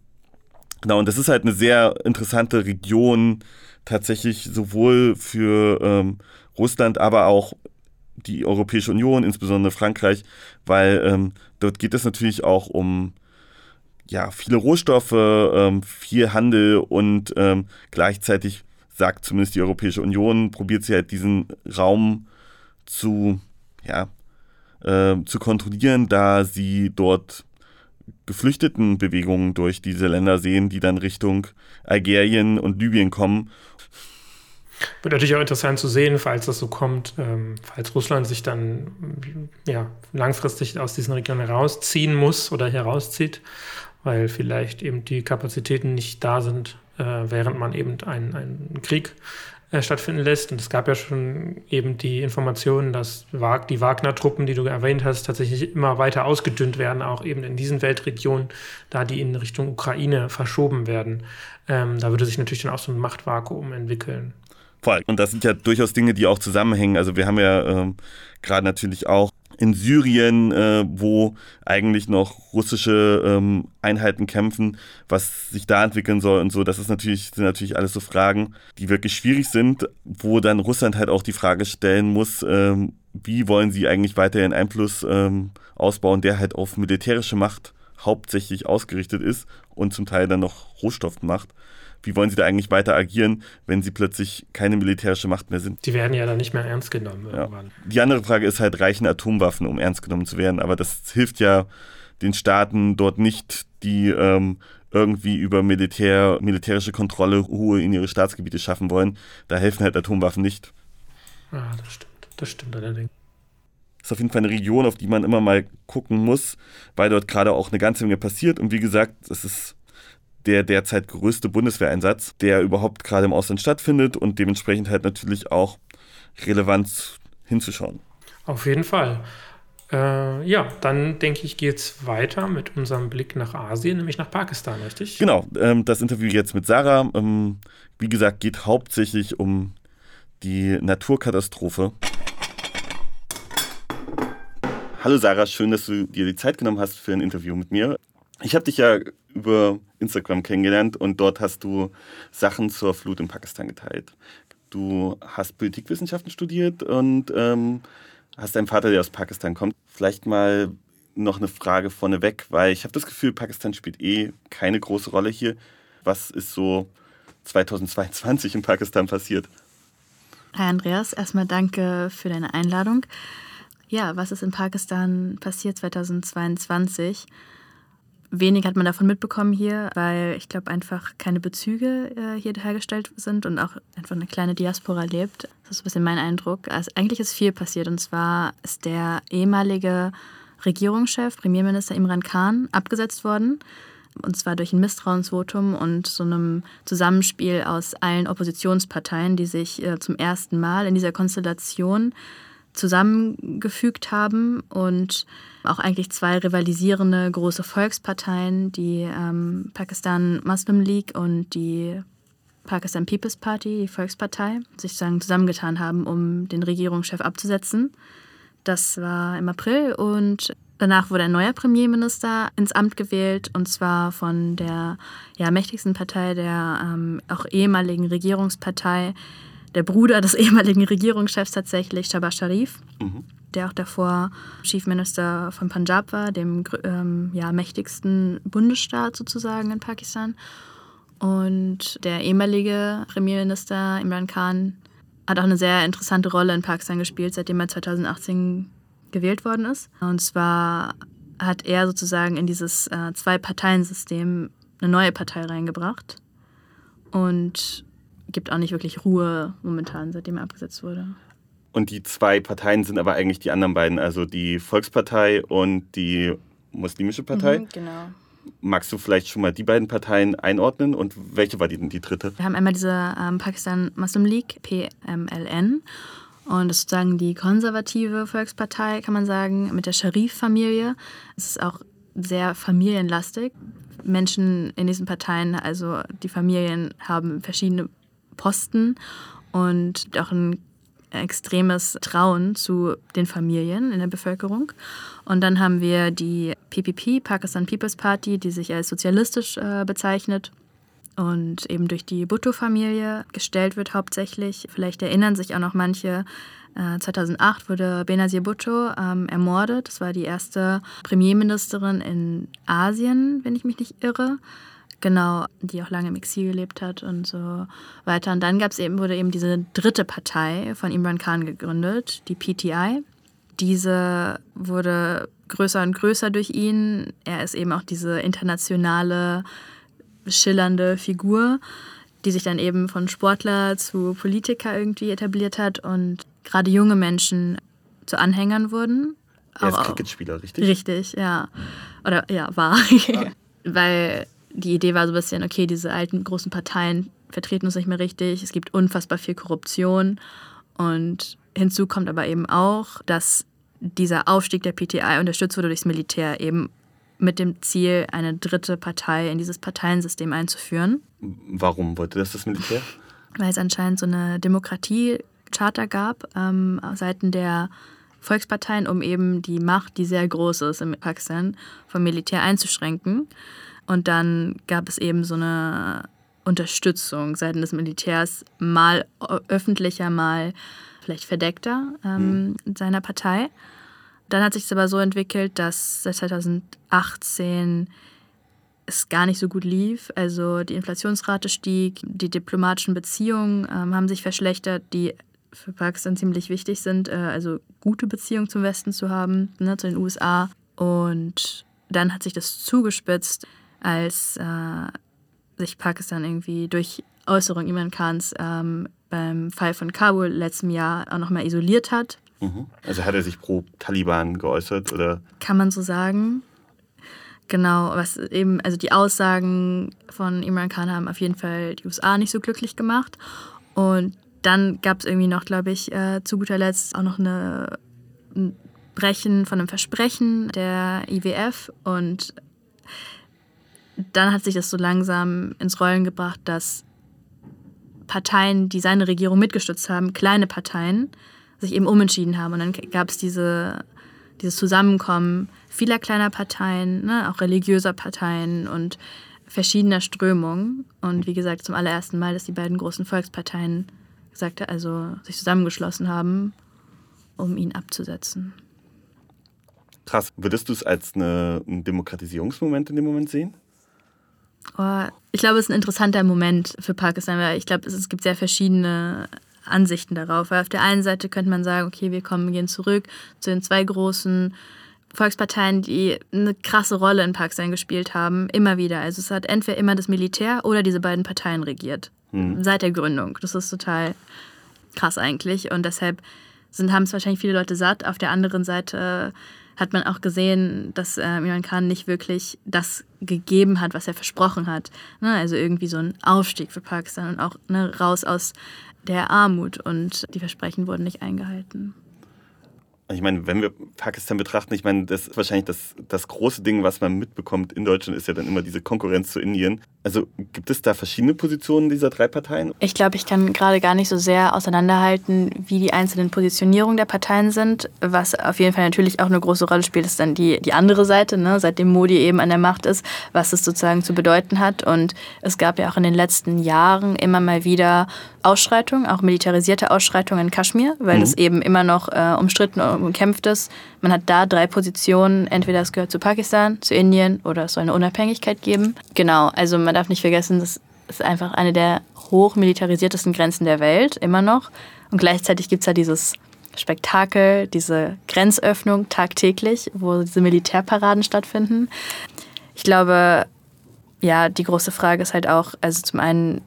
Genau, und das ist halt eine sehr interessante Region, tatsächlich sowohl für ähm, Russland, aber auch die Europäische Union, insbesondere Frankreich, weil ähm, dort geht es natürlich auch um ja, viele Rohstoffe, ähm, viel Handel und ähm, gleichzeitig sagt zumindest die Europäische Union, probiert sie halt diesen Raum zu, ja, äh, zu kontrollieren, da sie dort Geflüchtetenbewegungen durch diese Länder sehen, die dann Richtung Algerien und Libyen kommen. Wird natürlich auch interessant zu sehen, falls das so kommt, ähm, falls Russland sich dann ja, langfristig aus diesen Regionen herausziehen muss oder herauszieht, weil vielleicht eben die Kapazitäten nicht da sind, äh, während man eben einen, einen Krieg äh, stattfinden lässt. Und es gab ja schon eben die Informationen, dass die Wagner-Truppen, die du erwähnt hast, tatsächlich immer weiter ausgedünnt werden, auch eben in diesen Weltregionen, da die in Richtung Ukraine verschoben werden. Ähm, da würde sich natürlich dann auch so ein Machtvakuum entwickeln. Voll. Und das sind ja durchaus Dinge, die auch zusammenhängen. Also wir haben ja ähm, gerade natürlich auch in Syrien, äh, wo eigentlich noch russische ähm, Einheiten kämpfen, was sich da entwickeln soll und so, das ist natürlich, sind natürlich alles so Fragen, die wirklich schwierig sind, wo dann Russland halt auch die Frage stellen muss, ähm, wie wollen sie eigentlich weiterhin Einfluss ähm, ausbauen, der halt auf militärische Macht hauptsächlich ausgerichtet ist und zum Teil dann noch Rohstoffmacht. Wie wollen sie da eigentlich weiter agieren, wenn sie plötzlich keine militärische Macht mehr sind? Die werden ja dann nicht mehr ernst genommen irgendwann. Ja. Die andere Frage ist halt, reichen Atomwaffen, um ernst genommen zu werden? Aber das hilft ja den Staaten dort nicht, die ähm, irgendwie über Militär, militärische Kontrolle Ruhe in ihre Staatsgebiete schaffen wollen. Da helfen halt Atomwaffen nicht. Ja, das stimmt. Das stimmt allerdings. Das ist auf jeden Fall eine Region, auf die man immer mal gucken muss, weil dort gerade auch eine ganze Menge passiert. Und wie gesagt, es ist der derzeit größte Bundeswehreinsatz, der überhaupt gerade im Ausland stattfindet und dementsprechend halt natürlich auch relevant hinzuschauen. Auf jeden Fall. Äh, ja, dann denke ich, geht es weiter mit unserem Blick nach Asien, nämlich nach Pakistan, richtig? Genau, ähm, das Interview jetzt mit Sarah, ähm, wie gesagt, geht hauptsächlich um die Naturkatastrophe. Hallo Sarah, schön, dass du dir die Zeit genommen hast für ein Interview mit mir. Ich habe dich ja über Instagram kennengelernt und dort hast du Sachen zur Flut in Pakistan geteilt. Du hast Politikwissenschaften studiert und ähm, hast einen Vater, der aus Pakistan kommt. Vielleicht mal noch eine Frage vorneweg, weil ich habe das Gefühl, Pakistan spielt eh keine große Rolle hier. Was ist so 2022 in Pakistan passiert? Hi Andreas, erstmal danke für deine Einladung. Ja, was ist in Pakistan passiert 2022? Wenig hat man davon mitbekommen hier, weil ich glaube einfach keine Bezüge äh, hier hergestellt sind und auch einfach eine kleine Diaspora lebt. Das ist ein bisschen mein Eindruck. Also eigentlich ist viel passiert und zwar ist der ehemalige Regierungschef, Premierminister Imran Khan, abgesetzt worden. Und zwar durch ein Misstrauensvotum und so einem Zusammenspiel aus allen Oppositionsparteien, die sich äh, zum ersten Mal in dieser Konstellation zusammengefügt haben und auch eigentlich zwei rivalisierende große Volksparteien, die ähm, Pakistan Muslim League und die Pakistan People's Party, die Volkspartei, sich sagen, zusammengetan haben, um den Regierungschef abzusetzen. Das war im April und danach wurde ein neuer Premierminister ins Amt gewählt und zwar von der ja, mächtigsten Partei, der ähm, auch ehemaligen Regierungspartei, der Bruder des ehemaligen Regierungschefs tatsächlich, Shabaz Sharif, mhm. der auch davor Chief Minister von Punjab war, dem ähm, ja, mächtigsten Bundesstaat sozusagen in Pakistan. Und der ehemalige Premierminister Imran Khan hat auch eine sehr interessante Rolle in Pakistan gespielt, seitdem er 2018 gewählt worden ist. Und zwar hat er sozusagen in dieses äh, Zwei-Parteien-System eine neue Partei reingebracht. Und gibt auch nicht wirklich Ruhe momentan, seitdem er abgesetzt wurde. Und die zwei Parteien sind aber eigentlich die anderen beiden, also die Volkspartei und die Muslimische Partei. Mhm, genau. Magst du vielleicht schon mal die beiden Parteien einordnen und welche war die denn die dritte? Wir haben einmal diese ähm, Pakistan Muslim League, PMLN. Und das ist sozusagen die konservative Volkspartei, kann man sagen, mit der Sharif-Familie. Es ist auch sehr familienlastig. Menschen in diesen Parteien, also die Familien, haben verschiedene Posten und auch ein extremes Trauen zu den Familien in der Bevölkerung. Und dann haben wir die PPP, Pakistan People's Party, die sich als sozialistisch äh, bezeichnet und eben durch die Bhutto-Familie gestellt wird hauptsächlich. Vielleicht erinnern sich auch noch manche, äh, 2008 wurde Benazir Bhutto ähm, ermordet. Das war die erste Premierministerin in Asien, wenn ich mich nicht irre. Genau, die auch lange im Exil gelebt hat und so weiter. Und dann gab's eben, wurde eben diese dritte Partei von Imran Khan gegründet, die PTI. Diese wurde größer und größer durch ihn. Er ist eben auch diese internationale, schillernde Figur, die sich dann eben von Sportler zu Politiker irgendwie etabliert hat und gerade junge Menschen zu Anhängern wurden. Er ist Cricketspieler, richtig? Richtig, ja. Oder ja, war. Ah. Weil die Idee war so ein bisschen, okay, diese alten großen Parteien vertreten uns nicht mehr richtig, es gibt unfassbar viel Korruption und hinzu kommt aber eben auch, dass dieser Aufstieg der PTI unterstützt wurde durchs Militär, eben mit dem Ziel, eine dritte Partei in dieses Parteiensystem einzuführen. Warum wollte das das Militär? Weil es anscheinend so eine Demokratie-Charta gab, ähm, auf Seiten der Volksparteien, um eben die Macht, die sehr groß ist in Pakistan, vom Militär einzuschränken. Und dann gab es eben so eine Unterstützung seitens des Militärs, mal öffentlicher, mal vielleicht verdeckter ähm, mhm. seiner Partei. Dann hat sich es aber so entwickelt, dass seit 2018 es gar nicht so gut lief. Also die Inflationsrate stieg, die diplomatischen Beziehungen ähm, haben sich verschlechtert, die für Pakistan ziemlich wichtig sind, äh, also gute Beziehungen zum Westen zu haben, ne, zu den USA. Und dann hat sich das zugespitzt, als äh, sich Pakistan irgendwie durch Äußerung Imran Khans ähm, beim Fall von Kabul letztem Jahr auch nochmal isoliert hat. Mhm. Also hat er sich pro Taliban geäußert oder? Kann man so sagen. Genau, was eben, also die Aussagen von Imran Khan haben auf jeden Fall die USA nicht so glücklich gemacht. Und dann gab es irgendwie noch, glaube ich, äh, zu guter Letzt auch noch eine, ein Brechen von einem Versprechen der IWF. Und dann hat sich das so langsam ins Rollen gebracht, dass Parteien, die seine Regierung mitgestützt haben, kleine Parteien, sich eben umentschieden haben. Und dann gab es diese, dieses Zusammenkommen vieler kleiner Parteien, ne, auch religiöser Parteien und verschiedener Strömungen. Und wie gesagt, zum allerersten Mal, dass die beiden großen Volksparteien gesagt, also sich zusammengeschlossen haben, um ihn abzusetzen. Krass. Würdest du es als eine, ein Demokratisierungsmoment in dem Moment sehen? Oh, ich glaube, es ist ein interessanter Moment für Pakistan, weil ich glaube, es, gibt sehr verschiedene Ansichten darauf. Weil auf der einen Seite könnte man sagen, okay, wir kommen, gehen zurück zu den zwei großen Volksparteien, die eine krasse Rolle in Pakistan gespielt haben, immer wieder. Also es hat entweder immer das Militär oder diese beiden Parteien regiert. Hm. Seit der Gründung. Das ist total krass eigentlich. Und deshalb sind, haben es wahrscheinlich viele Leute satt. Auf der anderen Seite hat man auch gesehen, dass äh, Imran Khan nicht wirklich das gegeben hat, was er versprochen hat. Ne? Also irgendwie so ein Aufstieg für Pakistan und auch ne, raus aus der Armut. Und die Versprechen wurden nicht eingehalten. Ich meine, wenn wir Pakistan betrachten, ich meine, das ist wahrscheinlich das, das große Ding, was man mitbekommt in Deutschland, ist ja dann immer diese Konkurrenz zu Indien. Also gibt es da verschiedene Positionen dieser drei Parteien? Ich glaube, ich kann gerade gar nicht so sehr auseinanderhalten, wie die einzelnen Positionierungen der Parteien sind. Was auf jeden Fall natürlich auch eine große Rolle spielt, ist dann die, die andere Seite, ne? seitdem Modi eben an der Macht ist, was es sozusagen zu bedeuten hat. Und es gab ja auch in den letzten Jahren immer mal wieder Ausschreitungen, auch militarisierte Ausschreitungen in Kaschmir, weil mhm. es eben immer noch äh, umstritten und umkämpft ist. Man hat da drei Positionen, entweder es gehört zu Pakistan, zu Indien oder es soll eine Unabhängigkeit geben. Genau, also man darf nicht vergessen, das ist einfach eine der hochmilitarisiertesten Grenzen der Welt, immer noch. Und gleichzeitig gibt es ja dieses Spektakel, diese Grenzöffnung tagtäglich, wo diese Militärparaden stattfinden. Ich glaube, ja, die große Frage ist halt auch, also zum einen,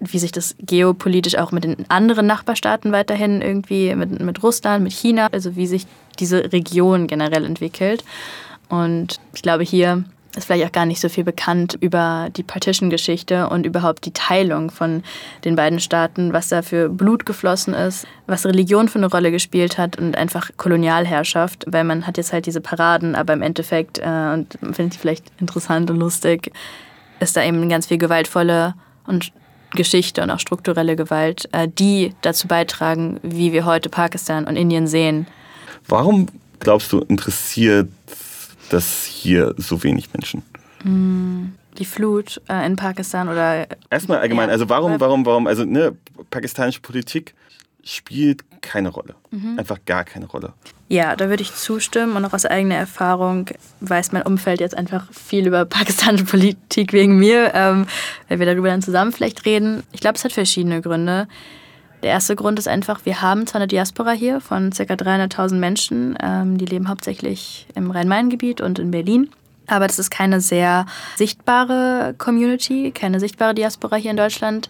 wie sich das geopolitisch auch mit den anderen Nachbarstaaten weiterhin irgendwie, mit, mit Russland, mit China, also wie sich diese Region generell entwickelt. Und ich glaube, hier ist vielleicht auch gar nicht so viel bekannt über die Partition-Geschichte und überhaupt die Teilung von den beiden Staaten, was da für Blut geflossen ist, was Religion für eine Rolle gespielt hat und einfach Kolonialherrschaft, weil man hat jetzt halt diese Paraden, aber im Endeffekt, äh, und man findet die vielleicht interessant und lustig, ist da eben ganz viel gewaltvolle und Geschichte und auch strukturelle Gewalt, äh, die dazu beitragen, wie wir heute Pakistan und Indien sehen. Warum glaubst du, interessiert das hier so wenig Menschen? Mm, die Flut äh, in Pakistan oder. Erstmal allgemein, also warum, warum, warum, also ne, pakistanische Politik spielt keine Rolle. Mhm. Einfach gar keine Rolle. Ja, da würde ich zustimmen und auch aus eigener Erfahrung weiß mein Umfeld jetzt einfach viel über pakistanische Politik wegen mir, ähm, weil wir darüber dann zusammen vielleicht reden. Ich glaube, es hat verschiedene Gründe. Der erste Grund ist einfach, wir haben zwar eine Diaspora hier von ca. 300.000 Menschen, ähm, die leben hauptsächlich im Rhein-Main-Gebiet und in Berlin. Aber das ist keine sehr sichtbare Community, keine sichtbare Diaspora hier in Deutschland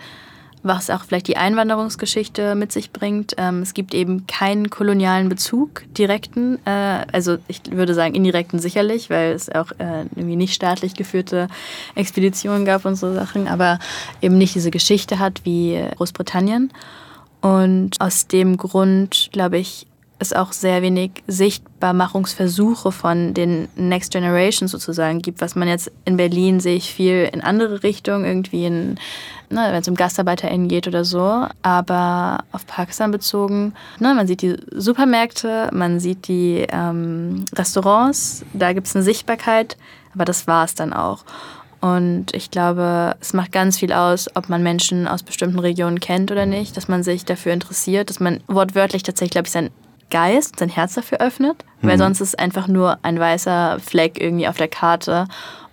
was auch vielleicht die Einwanderungsgeschichte mit sich bringt. Ähm, es gibt eben keinen kolonialen Bezug, direkten, äh, also ich würde sagen indirekten sicherlich, weil es auch äh, irgendwie nicht staatlich geführte Expeditionen gab und so Sachen, aber eben nicht diese Geschichte hat wie Großbritannien. Und aus dem Grund, glaube ich, es auch sehr wenig Sichtbarmachungsversuche von den Next Generation sozusagen gibt, was man jetzt in Berlin sehe ich viel in andere Richtungen, irgendwie in, ne, wenn es um GastarbeiterInnen geht oder so, aber auf Pakistan bezogen, ne, man sieht die Supermärkte, man sieht die ähm, Restaurants, da gibt es eine Sichtbarkeit, aber das war es dann auch. Und ich glaube, es macht ganz viel aus, ob man Menschen aus bestimmten Regionen kennt oder nicht, dass man sich dafür interessiert, dass man wortwörtlich tatsächlich, glaube ich, sein Geist, sein Herz dafür öffnet, weil Mhm. sonst ist es einfach nur ein weißer Fleck irgendwie auf der Karte.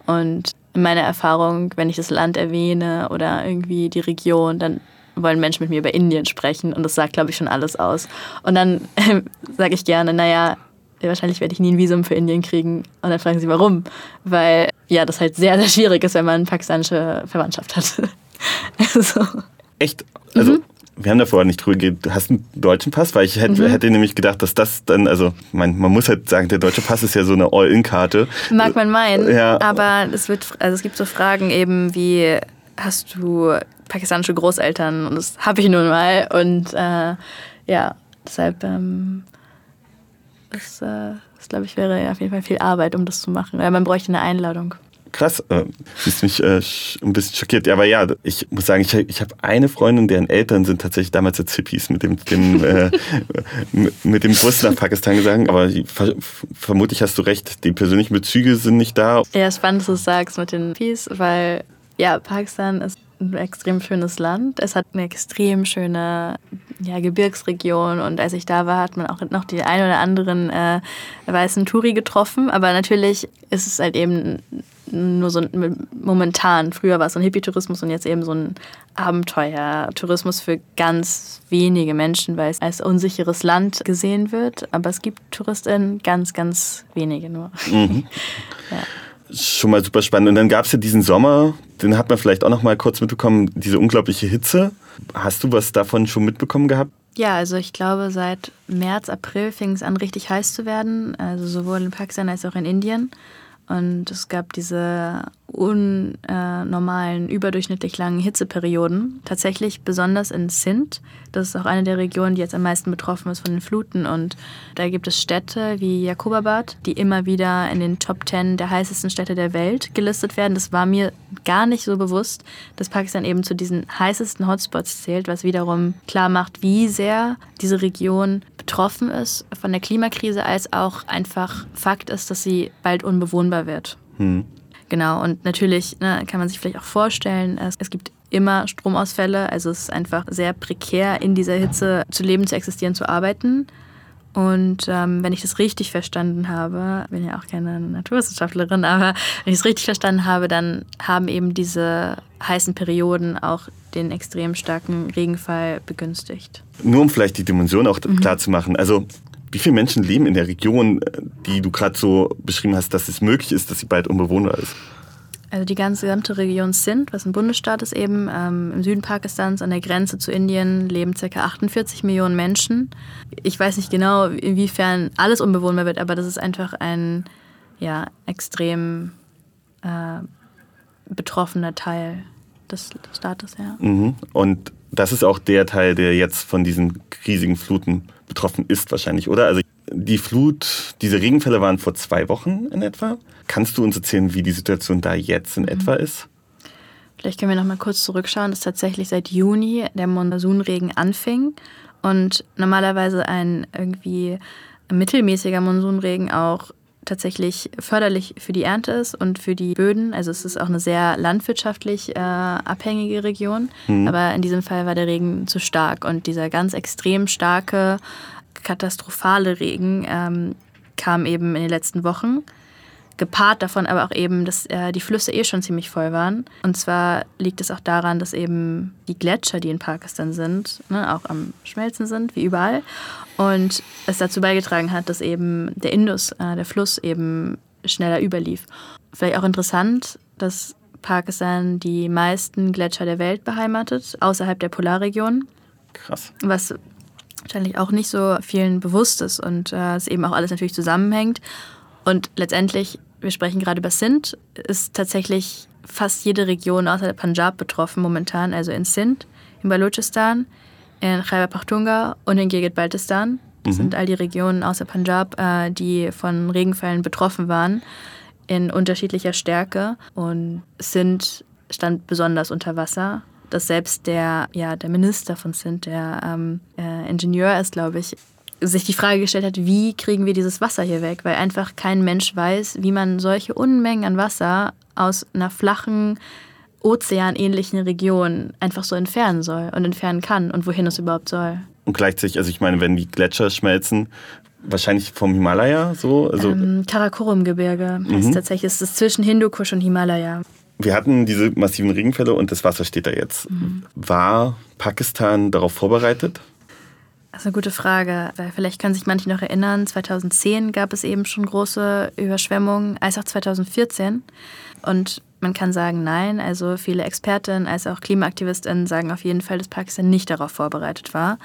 Und in meiner Erfahrung, wenn ich das Land erwähne oder irgendwie die Region, dann wollen Menschen mit mir über Indien sprechen und das sagt, glaube ich, schon alles aus. Und dann äh, sage ich gerne, naja, wahrscheinlich werde ich nie ein Visum für Indien kriegen. Und dann fragen sie, warum? Weil ja, das halt sehr, sehr schwierig ist, wenn man pakistanische Verwandtschaft hat. also, Echt? Also, Mhm. Wir haben da vorher nicht drüber geredet. Du hast einen deutschen Pass, weil ich hätte, Mhm. hätte nämlich gedacht, dass das dann, also, man, man muss halt sagen, der deutsche Pass ist ja so eine All-In-Karte. Mag man meinen, Ja. aber es wird, also es gibt so Fragen eben wie, hast du pakistanische Großeltern? Und das habe ich nun mal. Und äh, ja, deshalb, ähm, das, äh, das glaube ich, wäre auf jeden Fall viel Arbeit, um das zu machen. Weil man bräuchte eine Einladung. Krass, äh, siehst mich äh, ein bisschen schockiert. Ja, aber ja, ich muss sagen, ich, ich habe eine Freundin, deren Eltern sind tatsächlich damals als Hippies mit dem, dem, äh, mit- dem Bus nach Pakistan gegangen. Aber ver vermutlich hast du recht, die persönlichen Bezüge sind nicht da. Ja, spannend, dass du es sagst mit den Peace, weil ja, Pakistan ist ein extrem schönes Land. Es hat eine extrem schöne ja, Gebirgsregion und als ich da war, hat man auch noch die ein oder anderen äh, weißen Touri getroffen. Aber natürlich ist es halt eben nur so ein, momentan. Früher war es so ein Hippie-Tourismus und jetzt eben so ein Abenteuer-Tourismus für ganz wenige Menschen, weil es als unsicheres Land gesehen wird. Aber es gibt TouristInnen ganz, ganz wenige nur. Mhm. Ja. Schon mal super spannend. Und dann gab es ja diesen Sommer, den hat man vielleicht auch noch mal kurz mitbekommen, diese unglaubliche Hitze. Hast du was davon schon mitbekommen gehabt? Ja, also ich glaube, seit März, April fing es an, richtig heiß zu werden. Also sowohl in Pakistan als auch in Indien. Und es gab diese unnormalen, überdurchschnittlich langen Hitzeperioden. Tatsächlich besonders in Sindh. Das ist auch eine der Regionen, die jetzt am meisten betroffen ist von den Fluten. Und da gibt es Städte wie Jakobabad, die immer wieder in den Top 10 der heißesten Städte der Welt gelistet werden. Das war mir gar nicht so bewusst, dass Pakistan eben zu diesen heißesten Hotspots zählt, was wiederum klar macht, wie sehr diese Region betroffen ist von der Klimakrise, als auch einfach Fakt ist, dass sie bald unbewohnbar wird. Hm. Genau, und natürlich ne, kann man sich vielleicht auch vorstellen, es, es gibt immer Stromausfälle, also es ist einfach sehr prekär, in dieser Hitze zu leben, zu existieren, zu arbeiten. Und ähm, wenn ich das richtig verstanden habe, bin ja auch keine Naturwissenschaftlerin, aber wenn ich es richtig verstanden habe, dann haben eben diese heißen Perioden auch den extrem starken Regenfall begünstigt. Nur um vielleicht die Dimension auch Mhm. klar zu machen. Also, wie viele Menschen leben in der Region, äh, die du gerade so beschrieben hast, dass es möglich ist, dass sie bald unbewohnbar ist? Also die ganze gesamte Region Sindh, was ein Bundesstaat ist eben, ähm, im Süden Pakistans an der Grenze zu Indien leben ca. 48 Millionen Menschen. Ich weiß nicht genau, inwiefern alles unbewohnbar wird, aber das ist einfach ein ja, extrem äh, betroffener Teil des Staates. Ja. Mhm. Und das ist auch der Teil, der jetzt von diesen riesigen Fluten betroffen ist, wahrscheinlich, oder? Also die Flut, diese Regenfälle waren vor zwei Wochen in etwa. Kannst du uns erzählen, wie die Situation da jetzt in Mhm. etwa ist? Vielleicht können wir noch mal kurz zurückschauen, dass tatsächlich seit Juni der Monsunregen anfing und normalerweise ein irgendwie mittelmäßiger Monsunregen auch tatsächlich förderlich für die Ernte ist und für die Böden. Also es ist auch eine sehr landwirtschaftlich äh, abhängige Region. Mhm. Aber in diesem Fall war der Regen zu stark und dieser ganz extrem starke, katastrophale Regen ähm, kam eben in den letzten Wochen. Gepaart davon aber auch eben, dass äh, die Flüsse eh schon ziemlich voll waren. Und zwar liegt es auch daran, dass eben die Gletscher, die in Pakistan sind, ne, auch am Schmelzen sind, wie überall. Und es dazu beigetragen hat, dass eben der Indus, äh, der Fluss, eben schneller überlief. Vielleicht auch interessant, dass Pakistan die meisten Gletscher der Welt beheimatet, außerhalb der Polarregion. Krass. Was wahrscheinlich auch nicht so vielen bewusst ist und äh, es eben auch alles natürlich zusammenhängt. Und letztendlich, wir sprechen gerade über Sindh, ist tatsächlich fast jede Region außer der Punjab betroffen momentan. Also in Sindh, in Balochistan, in Khyber Pakhtunkhwa und in Gilgit-Baltistan. Das Mhm. sind all die Regionen außer Punjab, äh, die von Regenfällen betroffen waren, in unterschiedlicher Stärke. Und Sindh stand besonders unter Wasser. Dass selbst der, ja, der Minister von Sindh, der ähm, äh, Ingenieur ist, glaube ich, sich die Frage gestellt hat, wie kriegen wir dieses Wasser hier weg? Weil einfach kein Mensch weiß, wie man solche Unmengen an Wasser aus einer flachen, ozeanähnlichen Region einfach so entfernen soll und entfernen kann und wohin es überhaupt soll. Und gleichzeitig, also ich meine, wenn die Gletscher schmelzen, wahrscheinlich vom Himalaya so? Also ähm, Karakorum-Gebirge Mhm. tatsächlich. Es ist zwischen Hindukusch und Himalaya. wir hatten diese massiven Regenfälle und das Wasser steht da jetzt. War Pakistan darauf vorbereitet? Das ist eine gute Frage, weil vielleicht können sich manche noch erinnern, 2010 gab es eben schon große Überschwemmungen, als auch 2014. Und man kann sagen, nein, also viele Expertinnen als auch KlimaaktivistInnen sagen auf jeden Fall, dass Pakistan nicht darauf vorbereitet war.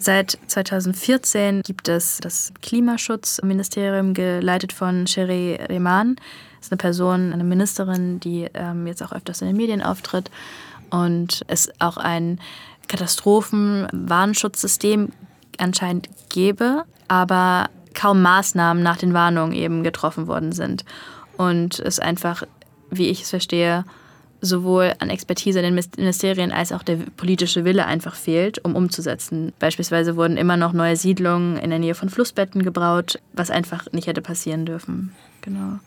Seit 2014 gibt es das Klimaschutzministerium, geleitet von Sherry Rehman. Das ist eine Person, eine Ministerin, die ähm, jetzt auch öfters in den Medien auftritt. Und es auch ein Katastrophenwarnschutzsystem anscheinend gäbe, aber kaum Maßnahmen nach den Warnungen eben getroffen worden sind. Und es einfach, wie ich es verstehe, sowohl an Expertise in den Ministerien als auch der politische Wille einfach fehlt, um umzusetzen. Beispielsweise wurden immer noch neue Siedlungen in der Nähe von Flussbetten gebaut, was einfach nicht hätte passieren dürfen. Genau.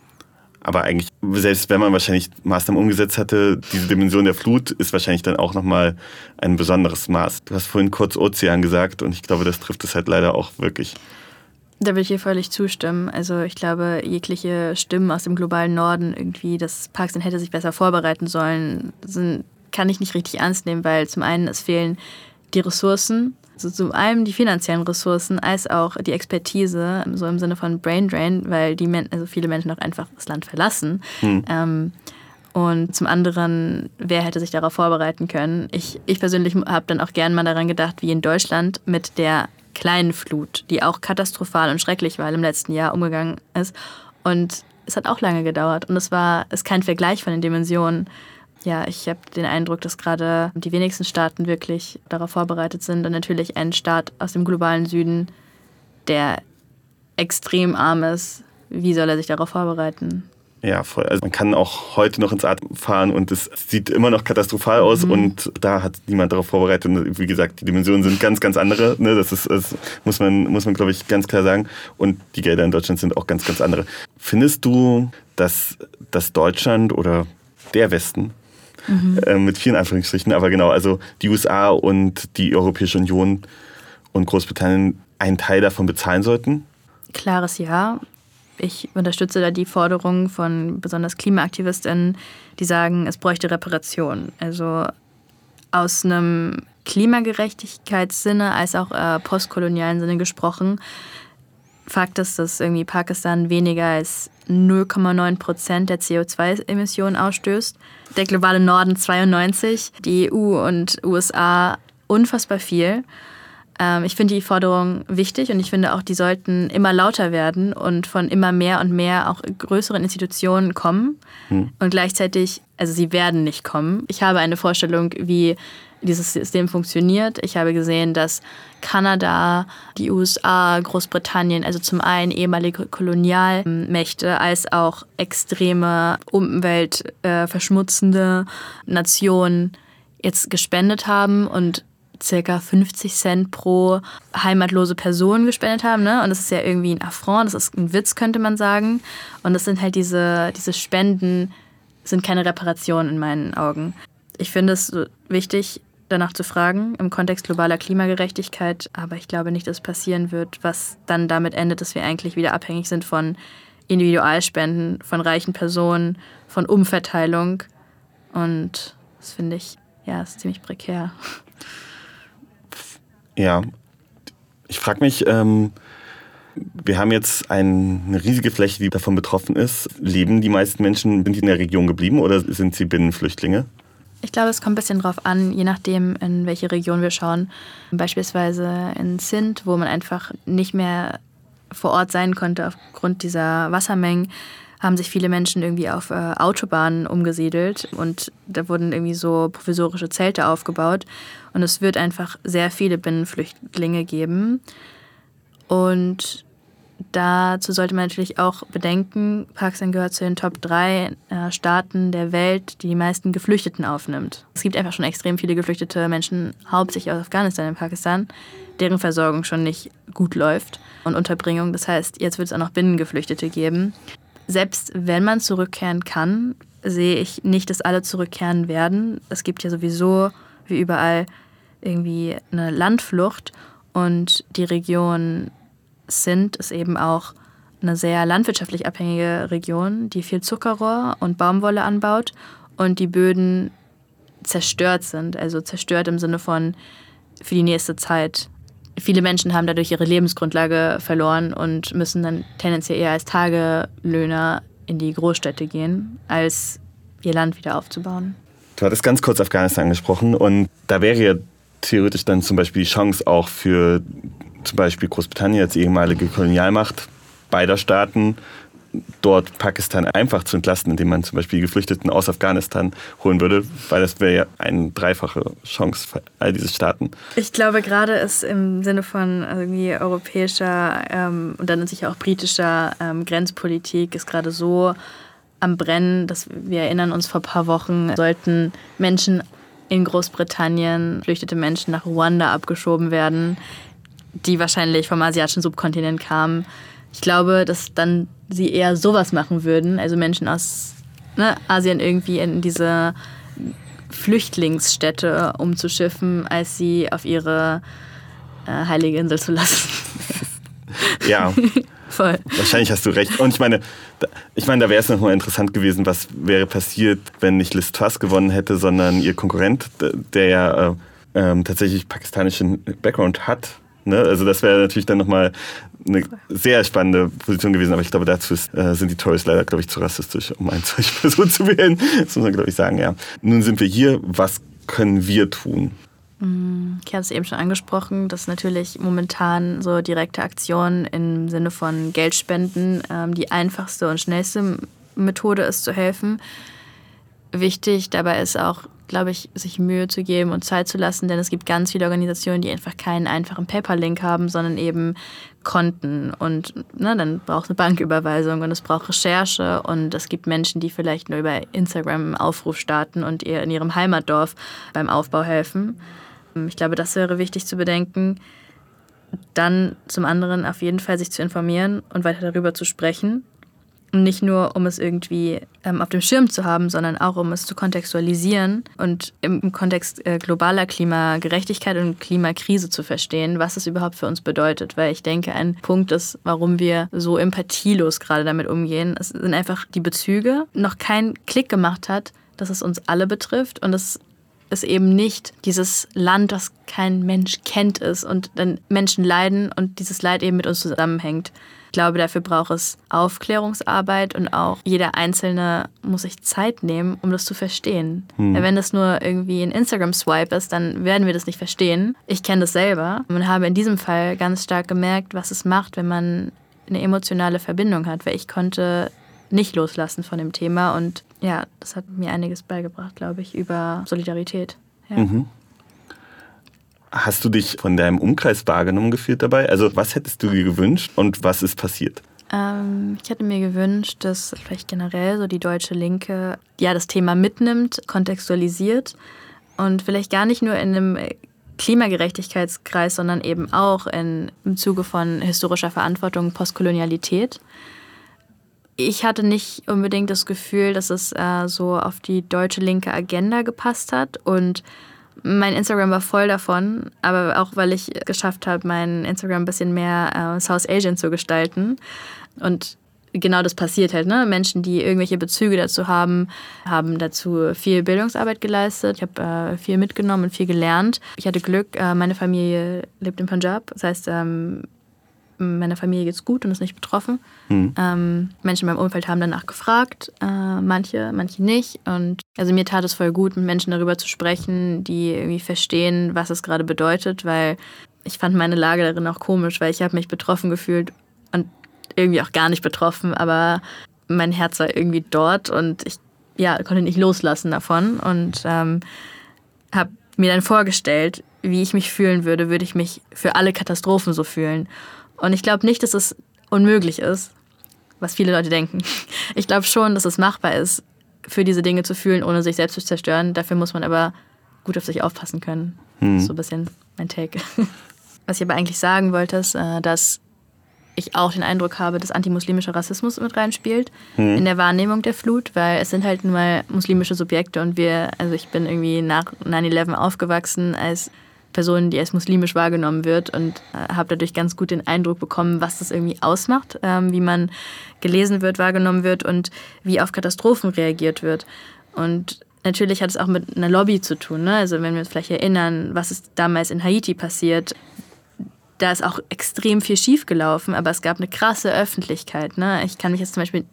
Aber eigentlich, selbst wenn man wahrscheinlich Maßnahmen umgesetzt hatte, diese Dimension der Flut ist wahrscheinlich dann auch nochmal ein besonderes Maß. Du hast vorhin kurz Ozean gesagt und ich glaube, das trifft es halt leider auch wirklich. Da will ich hier völlig zustimmen. Also ich glaube, jegliche Stimmen aus dem globalen Norden irgendwie, dass Pakistan hätte sich besser vorbereiten sollen, sind, kann ich nicht richtig ernst nehmen, weil zum einen es fehlen die Ressourcen, also zum einen die finanziellen Ressourcen, als auch die Expertise, so im Sinne von Brain Drain, weil die Men also viele Menschen auch einfach das Land verlassen. Ähm, und zum anderen, wer hätte sich darauf vorbereiten können? Ich, ich persönlich habe dann auch gern mal daran gedacht, wie in Deutschland mit der kleinen Flut, die auch katastrophal und schrecklich war im letzten Jahr umgegangen ist. Und es hat auch lange gedauert und es war ist kein Vergleich von den Dimensionen. Ja, ich habe den Eindruck, dass gerade die wenigsten Staaten wirklich darauf vorbereitet sind und natürlich ein Staat aus dem globalen Süden, der extrem arm ist, wie soll er sich darauf vorbereiten? Ja, voll. Also man kann auch heute noch ins Atem fahren und es sieht immer noch katastrophal aus und da hat niemand darauf vorbereitet. Und wie gesagt, die Dimensionen sind ganz, ganz andere. Ne? Das, ist, das muss man, muss man glaube ich, ganz klar sagen. Und die Gelder in Deutschland sind auch ganz, ganz andere. Findest du, dass, dass Deutschland oder der Westen äh, mit vielen Anführungsstrichen, aber genau, also die USA und die Europäische Union und Großbritannien einen Teil davon bezahlen sollten? Klares Ja. Ich unterstütze da die Forderungen von besonders KlimaaktivistInnen, die sagen, es bräuchte Reparation. Also aus einem Klimagerechtigkeitssinne als auch äh, postkolonialen Sinne gesprochen. Fakt ist, dass irgendwie Pakistan weniger als 0,9 Prozent der CO2-Emissionen ausstößt. Der globale Norden 92, die EU und USA unfassbar viel. Ähm, ich finde die Forderung wichtig und ich finde auch, die sollten immer lauter werden und von immer mehr und mehr auch größeren Institutionen kommen. Und gleichzeitig, also sie werden nicht kommen. Ich habe eine Vorstellung, wie dieses System funktioniert. Ich habe gesehen, dass Kanada, die USA, Großbritannien, also zum einen ehemalige Kolonialmächte, als auch extreme umweltverschmutzende Nationen jetzt gespendet haben und circa 50 Cent pro heimatlose Person gespendet haben. Ne? Und das ist ja irgendwie ein Affront, das ist ein Witz, könnte man sagen. Und das sind halt diese, diese Spenden, sind keine Reparationen in meinen Augen. Ich finde es wichtig, danach zu fragen, im Kontext globaler Klimagerechtigkeit. Aber ich glaube nicht, dass passieren wird, was dann damit endet, dass wir eigentlich wieder abhängig sind von Individualspenden, von reichen Personen, von Umverteilung. Und das finde ich, ja, ist ziemlich prekär. Ja, ich frage mich, ähm, wir haben jetzt ein, eine riesige Fläche, die davon betroffen ist. Leben die meisten Menschen, sind die in der Region geblieben oder sind sie Binnenflüchtlinge? Ich glaube, es kommt ein bisschen drauf an, je nachdem, in welche Region wir schauen. Beispielsweise in Sindh, wo man einfach nicht mehr vor Ort sein konnte aufgrund dieser Wassermengen, haben sich viele Menschen irgendwie auf äh, Autobahnen umgesiedelt und da wurden irgendwie so provisorische Zelte aufgebaut. Und es wird einfach sehr viele Binnenflüchtlinge geben. Und dazu sollte man natürlich auch bedenken, Pakistan gehört zu den Top 3 äh, Staaten der Welt, die die meisten Geflüchteten aufnimmt. Es gibt einfach schon extrem viele geflüchtete Menschen, hauptsächlich aus Afghanistan in Pakistan, deren Versorgung schon nicht gut läuft und Unterbringung. Das heißt, jetzt wird es auch noch Binnengeflüchtete geben. selbst wenn man zurückkehren kann, sehe ich nicht, dass alle zurückkehren werden. Es gibt ja sowieso, wie überall, irgendwie eine Landflucht und die Region Sindh ist eben auch eine sehr landwirtschaftlich abhängige Region, die viel Zuckerrohr und Baumwolle anbaut und die Böden zerstört sind. Also zerstört im Sinne von für die nächste Zeit. Viele Menschen haben dadurch ihre Lebensgrundlage verloren und müssen dann tendenziell eher als Tagelöhner in die Großstädte gehen, als ihr Land wieder aufzubauen. Du hattest ganz kurz Afghanistan angesprochen und da wäre theoretisch dann zum Beispiel die Chance auch für zum Beispiel Großbritannien als ehemalige Kolonialmacht beider Staaten dort Pakistan einfach zu entlasten, indem man zum Beispiel Geflüchteten aus Afghanistan holen würde, weil das wäre ja eine dreifache Chance für all diese Staaten. Ich glaube, gerade ist im Sinne von irgendwie europäischer ähm, und dann sicher auch britischer ähm, Grenzpolitik ist gerade so am Brennen, dass wir erinnern uns vor ein paar Wochen sollten Menschen in Großbritannien, flüchtete Menschen nach Ruanda abgeschoben werden, die wahrscheinlich vom asiatischen Subkontinent kamen ich glaube, dass dann sie eher sowas machen würden, also Menschen aus ne, Asien irgendwie in diese Flüchtlingsstädte umzuschiffen, als sie auf ihre äh, heilige Insel zu lassen. Ja. Voll. Wahrscheinlich hast du recht. Und ich meine, ich meine, da wäre es nochmal interessant gewesen, was wäre passiert, wenn nicht Liz Truss gewonnen hätte, sondern ihr Konkurrent, der ja äh, äh, tatsächlich pakistanischen Background hat. Ne? Also das wäre natürlich dann nochmal eine sehr spannende Position gewesen, aber ich glaube, dazu ist, äh, sind die Tories leider, glaube ich, zu rassistisch, um eine solche Person zu wählen. Das muss man, glaube ich, sagen, ja. Nun sind wir hier. Was können wir tun? Mm, ich habe es eben schon angesprochen, dass natürlich momentan so direkte Aktionen im Sinne von Geldspenden ähm, die einfachste und schnellste Methode ist zu helfen. Wichtig dabei ist auch glaube ich, sich Mühe zu geben und Zeit zu lassen, denn es gibt ganz viele Organisationen, die einfach keinen einfachen PayPal-Link haben, sondern eben Konten. Und ne, dann braucht es eine Banküberweisung und es braucht Recherche und es gibt Menschen, die vielleicht nur über Instagram einen Aufruf starten und ihr in ihrem Heimatdorf beim Aufbau helfen. Ich glaube, das wäre wichtig zu bedenken. Dann zum anderen auf jeden Fall sich zu informieren und weiter darüber zu sprechen nicht nur, um es irgendwie ähm, auf dem Schirm zu haben, sondern auch, um es zu kontextualisieren und im Kontext äh, globaler Klimagerechtigkeit und Klimakrise zu verstehen, was es überhaupt für uns bedeutet. Weil ich denke, ein Punkt ist, warum wir so empathielos gerade damit umgehen, es sind einfach die Bezüge. Noch kein Klick gemacht hat, dass es uns alle betrifft und es ist eben nicht dieses Land, das kein Mensch kennt ist und dann Menschen leiden und dieses Leid eben mit uns zusammenhängt. Ich glaube, dafür braucht es Aufklärungsarbeit und auch jeder Einzelne muss sich Zeit nehmen, um das zu verstehen. Hm. Wenn das nur irgendwie ein Instagram-Swipe ist, dann werden wir das nicht verstehen. Ich kenne das selber und habe in diesem Fall ganz stark gemerkt, was es macht, wenn man eine emotionale Verbindung hat, weil ich konnte nicht loslassen von dem Thema und ja, das hat mir einiges beigebracht, glaube ich, über Solidarität. Ja. Mhm. Hast du dich von deinem Umkreis wahrgenommen gefühlt dabei? Also was hättest du dir gewünscht und was ist passiert? Ähm, ich hätte mir gewünscht, dass vielleicht generell so die deutsche Linke ja das Thema mitnimmt, kontextualisiert und vielleicht gar nicht nur in einem Klimagerechtigkeitskreis, sondern eben auch in, im Zuge von historischer Verantwortung, Postkolonialität. Ich hatte nicht unbedingt das Gefühl, dass es äh, so auf die deutsche linke Agenda gepasst hat und mein Instagram war voll davon, aber auch weil ich geschafft habe, mein Instagram ein bisschen mehr äh, South Asian zu gestalten. Und genau das passiert halt. Ne? Menschen, die irgendwelche Bezüge dazu haben, haben dazu viel Bildungsarbeit geleistet. Ich habe äh, viel mitgenommen und viel gelernt. Ich hatte Glück, äh, meine Familie lebt in Punjab. Das heißt, ähm, meiner Familie geht's gut und ist nicht betroffen. Mhm. Ähm, Menschen in meinem Umfeld haben danach gefragt, äh, manche, manche nicht. Und also mir tat es voll gut, mit Menschen darüber zu sprechen, die irgendwie verstehen, was es gerade bedeutet, weil ich fand meine Lage darin auch komisch, weil ich habe mich betroffen gefühlt und irgendwie auch gar nicht betroffen, aber mein Herz war irgendwie dort und ich ja, konnte nicht loslassen davon und ähm, habe mir dann vorgestellt, wie ich mich fühlen würde, würde ich mich für alle Katastrophen so fühlen. Und ich glaube nicht, dass es unmöglich ist, was viele Leute denken. Ich glaube schon, dass es machbar ist, für diese Dinge zu fühlen, ohne sich selbst zu zerstören. Dafür muss man aber gut auf sich aufpassen können. Hm. So ein bisschen mein Take. Was ich aber eigentlich sagen wollte, ist, äh, dass ich auch den Eindruck habe, dass antimuslimischer Rassismus mit reinspielt in der Wahrnehmung der Flut, weil es sind halt nun mal muslimische Subjekte und wir, also ich bin irgendwie nach 9-11 aufgewachsen als Person, die als muslimisch wahrgenommen wird und äh, habe dadurch ganz gut den Eindruck bekommen, was das irgendwie ausmacht, ähm, wie man gelesen wird, wahrgenommen wird und wie auf Katastrophen reagiert wird. Und natürlich hat es auch mit einer Lobby zu tun. Ne? Also wenn wir uns vielleicht erinnern, was ist damals in Haiti passiert, da ist auch extrem viel schiefgelaufen, aber es gab eine krasse Öffentlichkeit. Ne? Ich kann mich jetzt zum Beispiel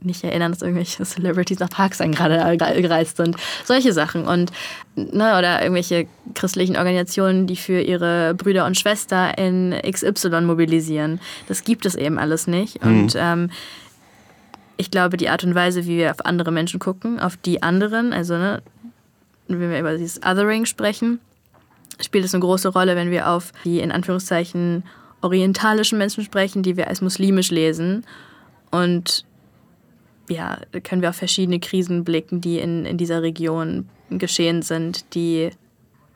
nicht erinnern, dass irgendwelche Celebrities nach Pakistan gerade gereist sind. Solche Sachen. Und, ne, oder irgendwelche christlichen Organisationen, die für ihre Brüder und Schwestern in XY mobilisieren. Das gibt es eben alles nicht. Mhm. Und ähm, ich glaube, die Art und Weise, wie wir auf andere Menschen gucken, auf die anderen, also ne, wenn wir über dieses Othering sprechen, spielt es eine große Rolle, wenn wir auf die in Anführungszeichen orientalischen Menschen sprechen, die wir als muslimisch lesen. Und ja, können wir auf verschiedene Krisen blicken, die in, in dieser Region geschehen sind, die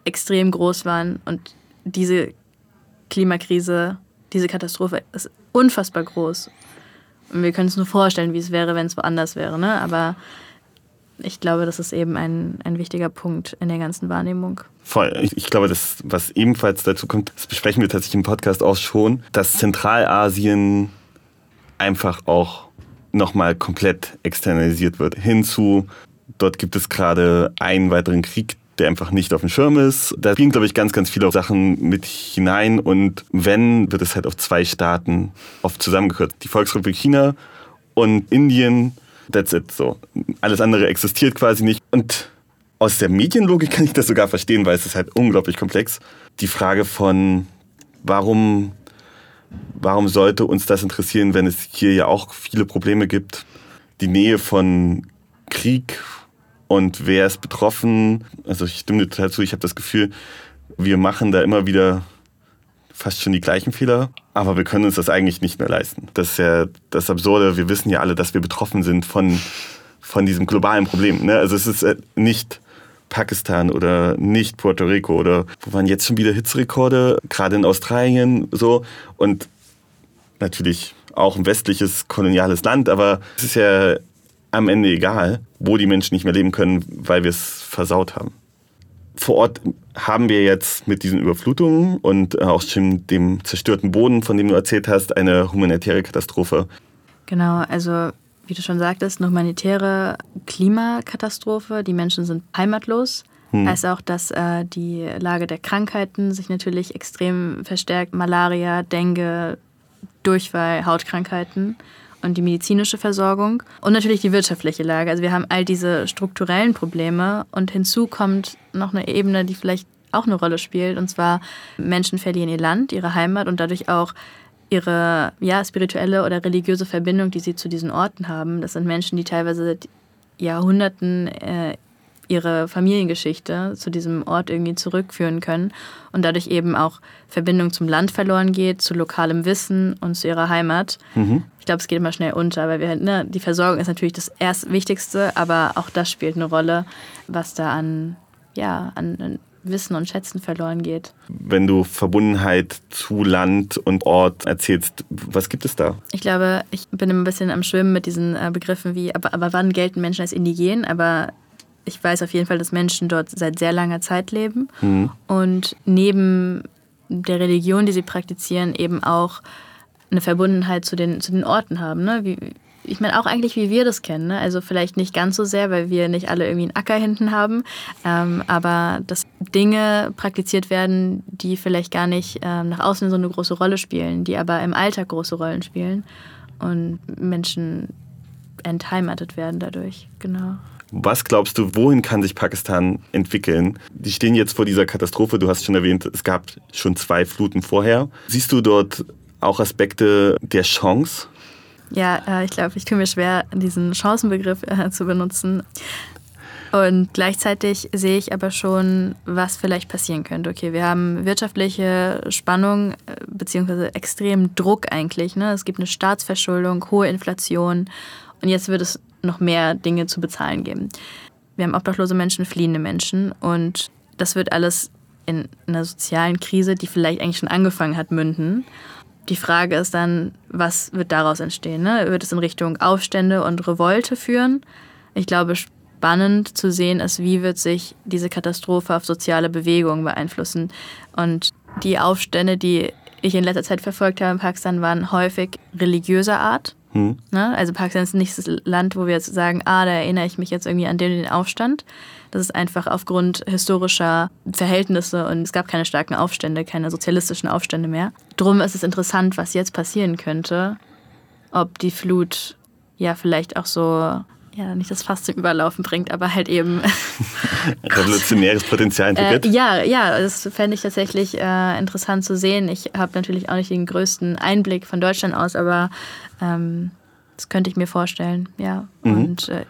extrem groß waren. Und diese Klimakrise, diese Katastrophe ist unfassbar groß. Und wir können uns nur vorstellen, wie es wäre, wenn es woanders wäre. Ne? Aber ich glaube, das ist eben ein, ein wichtiger Punkt in der ganzen Wahrnehmung. Voll. Ich, ich glaube, das, was ebenfalls dazu kommt, das besprechen wir tatsächlich im Podcast auch schon, dass Zentralasien einfach auch nochmal komplett externalisiert wird. Hinzu, dort gibt es gerade einen weiteren Krieg, der einfach nicht auf dem Schirm ist. Da spielen, glaube ich, ganz, ganz viele Sachen mit hinein. Und wenn, wird es halt auf zwei Staaten oft zusammengehört. Die Volksrepublik China und Indien, that's it. So. Alles andere existiert quasi nicht. Und aus der Medienlogik kann ich das sogar verstehen, weil es ist halt unglaublich komplex. Die Frage von, warum warum sollte uns das interessieren, wenn es hier ja auch viele Probleme gibt? Die Nähe von Krieg und wer ist betroffen? Also ich stimme dir total zu, ich habe das Gefühl, wir machen da immer wieder fast schon die gleichen Fehler, aber wir können uns das eigentlich nicht mehr leisten. Das ist ja das Absurde, wir wissen ja alle, dass wir betroffen sind von, von diesem globalen Problem. Ne? Also es ist äh, nicht Pakistan oder nicht Puerto Rico oder wo waren jetzt schon wieder Hitzrekorde, gerade in Australien so und natürlich auch ein westliches koloniales Land, aber es ist ja am Ende egal, wo die Menschen nicht mehr leben können, weil wir es versaut haben. Vor Ort haben wir jetzt mit diesen Überflutungen und auch schon dem zerstörten Boden, von dem du erzählt hast, eine humanitäre Katastrophe. Genau, also wie du schon sagtest, eine humanitäre Klimakatastrophe. Die Menschen sind heimatlos. Hm. Als auch, dass äh, die Lage der Krankheiten sich natürlich extrem verstärkt. Malaria, Dengue, Durchfall, Hautkrankheiten und die medizinische Versorgung. Und natürlich die wirtschaftliche Lage. Also wir haben all diese strukturellen Probleme und hinzu kommt noch eine Ebene, die vielleicht auch eine Rolle spielt. Und zwar Menschen verlieren ihr Land, ihre Heimat und dadurch auch ihre ja, spirituelle oder religiöse Verbindung, die sie zu diesen Orten haben. Das sind Menschen, die teilweise seit Jahrhunderten äh, ihre Familiengeschichte zu diesem Ort irgendwie zurückführen können und dadurch eben auch Verbindung zum Land verloren geht, zu lokalem Wissen und zu ihrer Heimat. Mhm. Ich glaube, es geht immer schnell unter, weil wir halt, ne, die Versorgung ist natürlich das erst Wichtigste, aber auch das spielt eine Rolle, was da an, ja, an Wissen und Schätzen verloren geht. Wenn du Verbundenheit zu Land und Ort erzählst, was gibt es da? Ich glaube, ich bin immer ein bisschen am Schwimmen mit diesen äh, Begriffen wie, aber, aber wann gelten Menschen als indigen? Aber ich weiß auf jeden Fall, dass Menschen dort seit sehr langer Zeit leben Mhm. und neben der Religion, die sie praktizieren, eben auch eine Verbundenheit zu den, zu den Orten haben. Ne? Wie, ich meine auch eigentlich, wie wir das kennen. Ne? Also vielleicht nicht ganz so sehr, weil wir nicht alle irgendwie einen Acker hinten haben, ähm, aber dass Dinge praktiziert werden, die vielleicht gar nicht ähm, nach außen so eine große Rolle spielen, die aber im Alltag große Rollen spielen und Menschen entheimatet werden dadurch. Genau. Was glaubst du, wohin kann sich Pakistan entwickeln? Die stehen jetzt vor dieser Katastrophe. Du hast schon erwähnt, es gab schon zwei Fluten vorher. Siehst du dort auch Aspekte der Chance? Ja, äh, ich glaube, ich tue mir schwer, diesen Chancenbegriff äh, zu benutzen. Und gleichzeitig sehe ich aber schon, was vielleicht passieren könnte. Okay, wir haben wirtschaftliche Spannung äh, beziehungsweise extremen Druck eigentlich. Ne? Es gibt eine Staatsverschuldung, hohe Inflation und jetzt wird es noch mehr Dinge zu bezahlen geben. Wir haben obdachlose Menschen, fliehende Menschen und das wird alles in einer sozialen Krise, die vielleicht eigentlich schon angefangen hat, münden. Die Frage ist dann, was wird daraus entstehen? Ne? Wird es in Richtung Aufstände und Revolte führen? Ich glaube, spannend zu sehen ist, wie wird sich diese Katastrophe auf soziale Bewegungen beeinflussen. Und die Aufstände, die ich in letzter Zeit verfolgt habe in Pakistan, waren häufig religiöser Art. Hm. Ne? Also Pakistan ist nicht das Land, wo wir jetzt sagen, ah, da erinnere ich mich jetzt irgendwie an den, den Aufstand. Das ist einfach aufgrund historischer Verhältnisse und es gab keine starken Aufstände, keine sozialistischen Aufstände mehr. Drum ist es interessant, was jetzt passieren könnte. Ob die Flut ja vielleicht auch so ja, nicht das Fass zum Überlaufen bringt, aber halt eben revolutionäres Potenzial entwickelt. Äh, ja, ja, das fände ich tatsächlich äh, interessant zu sehen. Ich habe natürlich auch nicht den größten Einblick von Deutschland aus, aber ähm, das könnte ich mir vorstellen, ja. Mhm. Und äh,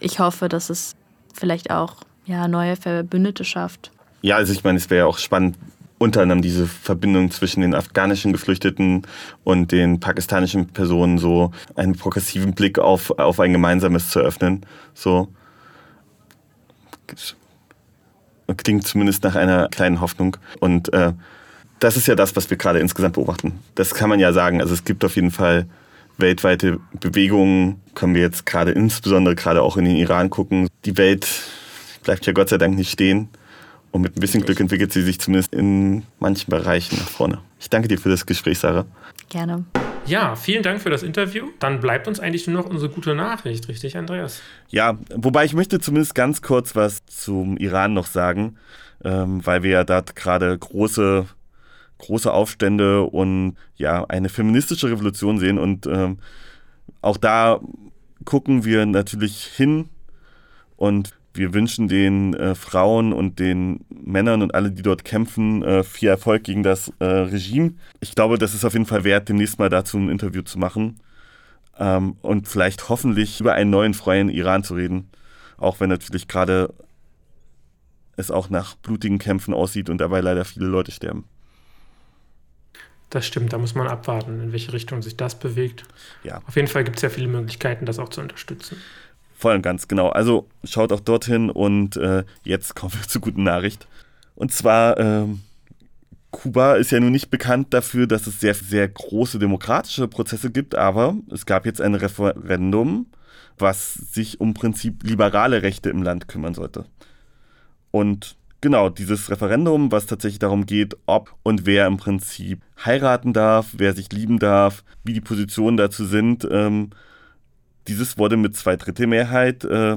ich hoffe, dass es vielleicht auch ja, neue Verbündete schafft. Ja, also ich meine, es wäre ja auch spannend, unter anderem diese Verbindung zwischen den afghanischen Geflüchteten und den pakistanischen Personen so einen progressiven Blick auf, auf ein gemeinsames zu öffnen. So klingt zumindest nach einer kleinen Hoffnung. Und äh, das ist ja das, was wir gerade insgesamt beobachten. Das kann man ja sagen. Also es gibt auf jeden Fall weltweite Bewegungen, können wir jetzt gerade insbesondere gerade auch in den Iran gucken. Die Welt bleibt ja Gott sei Dank nicht stehen. Und mit ein bisschen Glück entwickelt sie sich zumindest in manchen Bereichen nach vorne. Ich danke dir für das Gespräch, Sarah. Gerne. Ja, vielen Dank für das Interview. Dann bleibt uns eigentlich nur noch unsere gute Nachricht, richtig, Andreas? Ja, wobei ich möchte zumindest ganz kurz was zum Iran noch sagen, ähm, weil wir ja dort gerade große, große Aufstände und ja, eine feministische Revolution sehen. Und ähm, auch da gucken wir natürlich hin und wir wünschen den äh, Frauen und den Männern und alle, die dort kämpfen, äh, viel Erfolg gegen das äh, Regime. Ich glaube, das ist auf jeden Fall wert, demnächst mal dazu ein Interview zu machen ähm, und vielleicht hoffentlich über einen neuen freien Iran zu reden. Auch wenn natürlich gerade es auch nach blutigen Kämpfen aussieht und dabei leider viele Leute sterben. Das stimmt, da muss man abwarten, in welche Richtung sich das bewegt. Ja. Auf jeden Fall gibt es ja viele Möglichkeiten, das auch zu unterstützen. Voll und ganz, genau. Also schaut auch dorthin und äh, jetzt kommen wir zur guten Nachricht. Und zwar, ähm, Kuba ist ja nun nicht bekannt dafür, dass es sehr, sehr große demokratische Prozesse gibt, aber es gab jetzt ein Referendum, was sich um Prinzip liberale Rechte im Land kümmern sollte. Und genau, dieses Referendum, was tatsächlich darum geht, ob und wer im Prinzip heiraten darf, wer sich lieben darf, wie die Positionen dazu sind, ähm, dieses wurde mit zwei Drittel Mehrheit äh,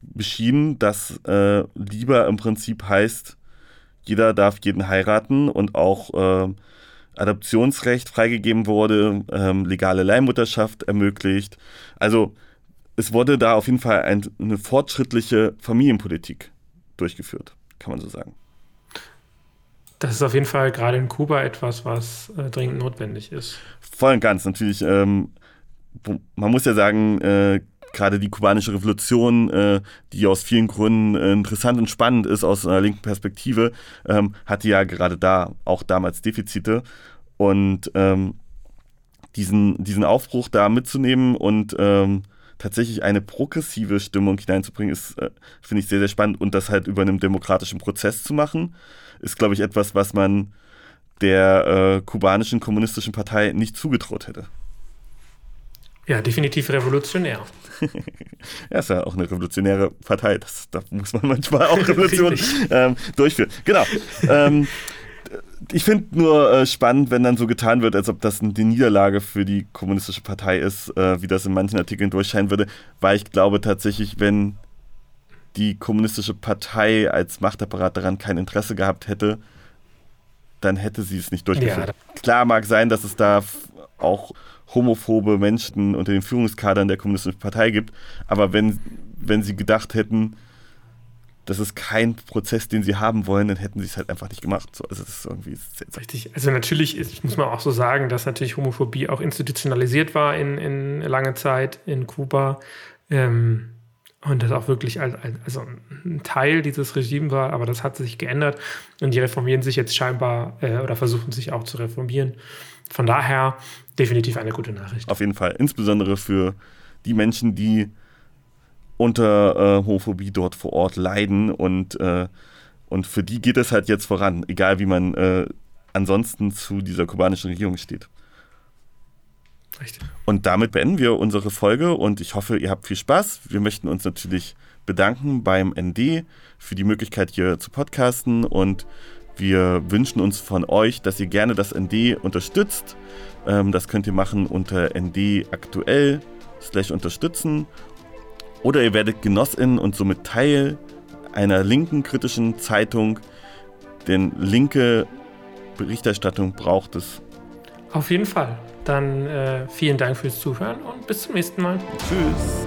beschieden, dass äh, lieber im Prinzip heißt, jeder darf jeden heiraten und auch äh, Adoptionsrecht freigegeben wurde, ähm, legale Leihmutterschaft ermöglicht. Also es wurde da auf jeden Fall ein, eine fortschrittliche Familienpolitik durchgeführt, kann man so sagen. Das ist auf jeden Fall gerade in Kuba etwas, was äh, dringend notwendig ist. Voll und ganz. Natürlich ähm, man muss ja sagen, äh, gerade die kubanische Revolution, äh, die aus vielen Gründen äh, interessant und spannend ist aus einer linken Perspektive, ähm, hatte ja gerade da auch damals Defizite. Und ähm, diesen, diesen Aufbruch da mitzunehmen und ähm, tatsächlich eine progressive Stimmung hineinzubringen, ist, äh, finde ich, sehr, sehr spannend. Und das halt über einen demokratischen Prozess zu machen, ist, glaube ich, etwas, was man der äh, kubanischen kommunistischen Partei nicht zugetraut hätte. Ja, definitiv revolutionär. ja, ist ja auch eine revolutionäre Partei. Das, da muss man manchmal auch Revolutionen ähm, durchführen. Genau. Ähm, ich finde nur äh, spannend, wenn dann so getan wird, als ob das die Niederlage für die kommunistische Partei ist, äh, wie das in manchen Artikeln durchscheinen würde, weil ich glaube tatsächlich, wenn die kommunistische Partei als Machtapparat daran kein Interesse gehabt hätte, dann hätte sie es nicht durchgeführt. Ja. Klar mag sein, dass es da auch homophobe Menschen unter den Führungskadern der Kommunistischen Partei gibt. Aber wenn, wenn sie gedacht hätten, das ist kein Prozess, den sie haben wollen, dann hätten sie es halt einfach nicht gemacht. So, also das ist irgendwie seltsam. Richtig. Also natürlich ist, muss man auch so sagen, dass natürlich Homophobie auch institutionalisiert war in, in lange Zeit in Kuba. Ähm, und das auch wirklich als, also ein Teil dieses Regimes war, aber das hat sich geändert und die reformieren sich jetzt scheinbar äh, oder versuchen sich auch zu reformieren. Von daher definitiv eine gute Nachricht. Auf jeden Fall, insbesondere für die Menschen, die unter äh, Homophobie dort vor Ort leiden und, äh, und für die geht es halt jetzt voran, egal wie man äh, ansonsten zu dieser kubanischen Regierung steht. Richtig. Und damit beenden wir unsere Folge und ich hoffe, ihr habt viel Spaß. Wir möchten uns natürlich bedanken beim ND für die Möglichkeit, hier zu podcasten und wir wünschen uns von euch, dass ihr gerne das ND unterstützt. Ähm, das könnt ihr machen unter ND aktuell slash unterstützen. Oder ihr werdet Genossin und somit Teil einer linken kritischen Zeitung, denn linke Berichterstattung braucht es. Auf jeden Fall. Dann äh, vielen Dank fürs Zuhören und bis zum nächsten Mal. Tschüss.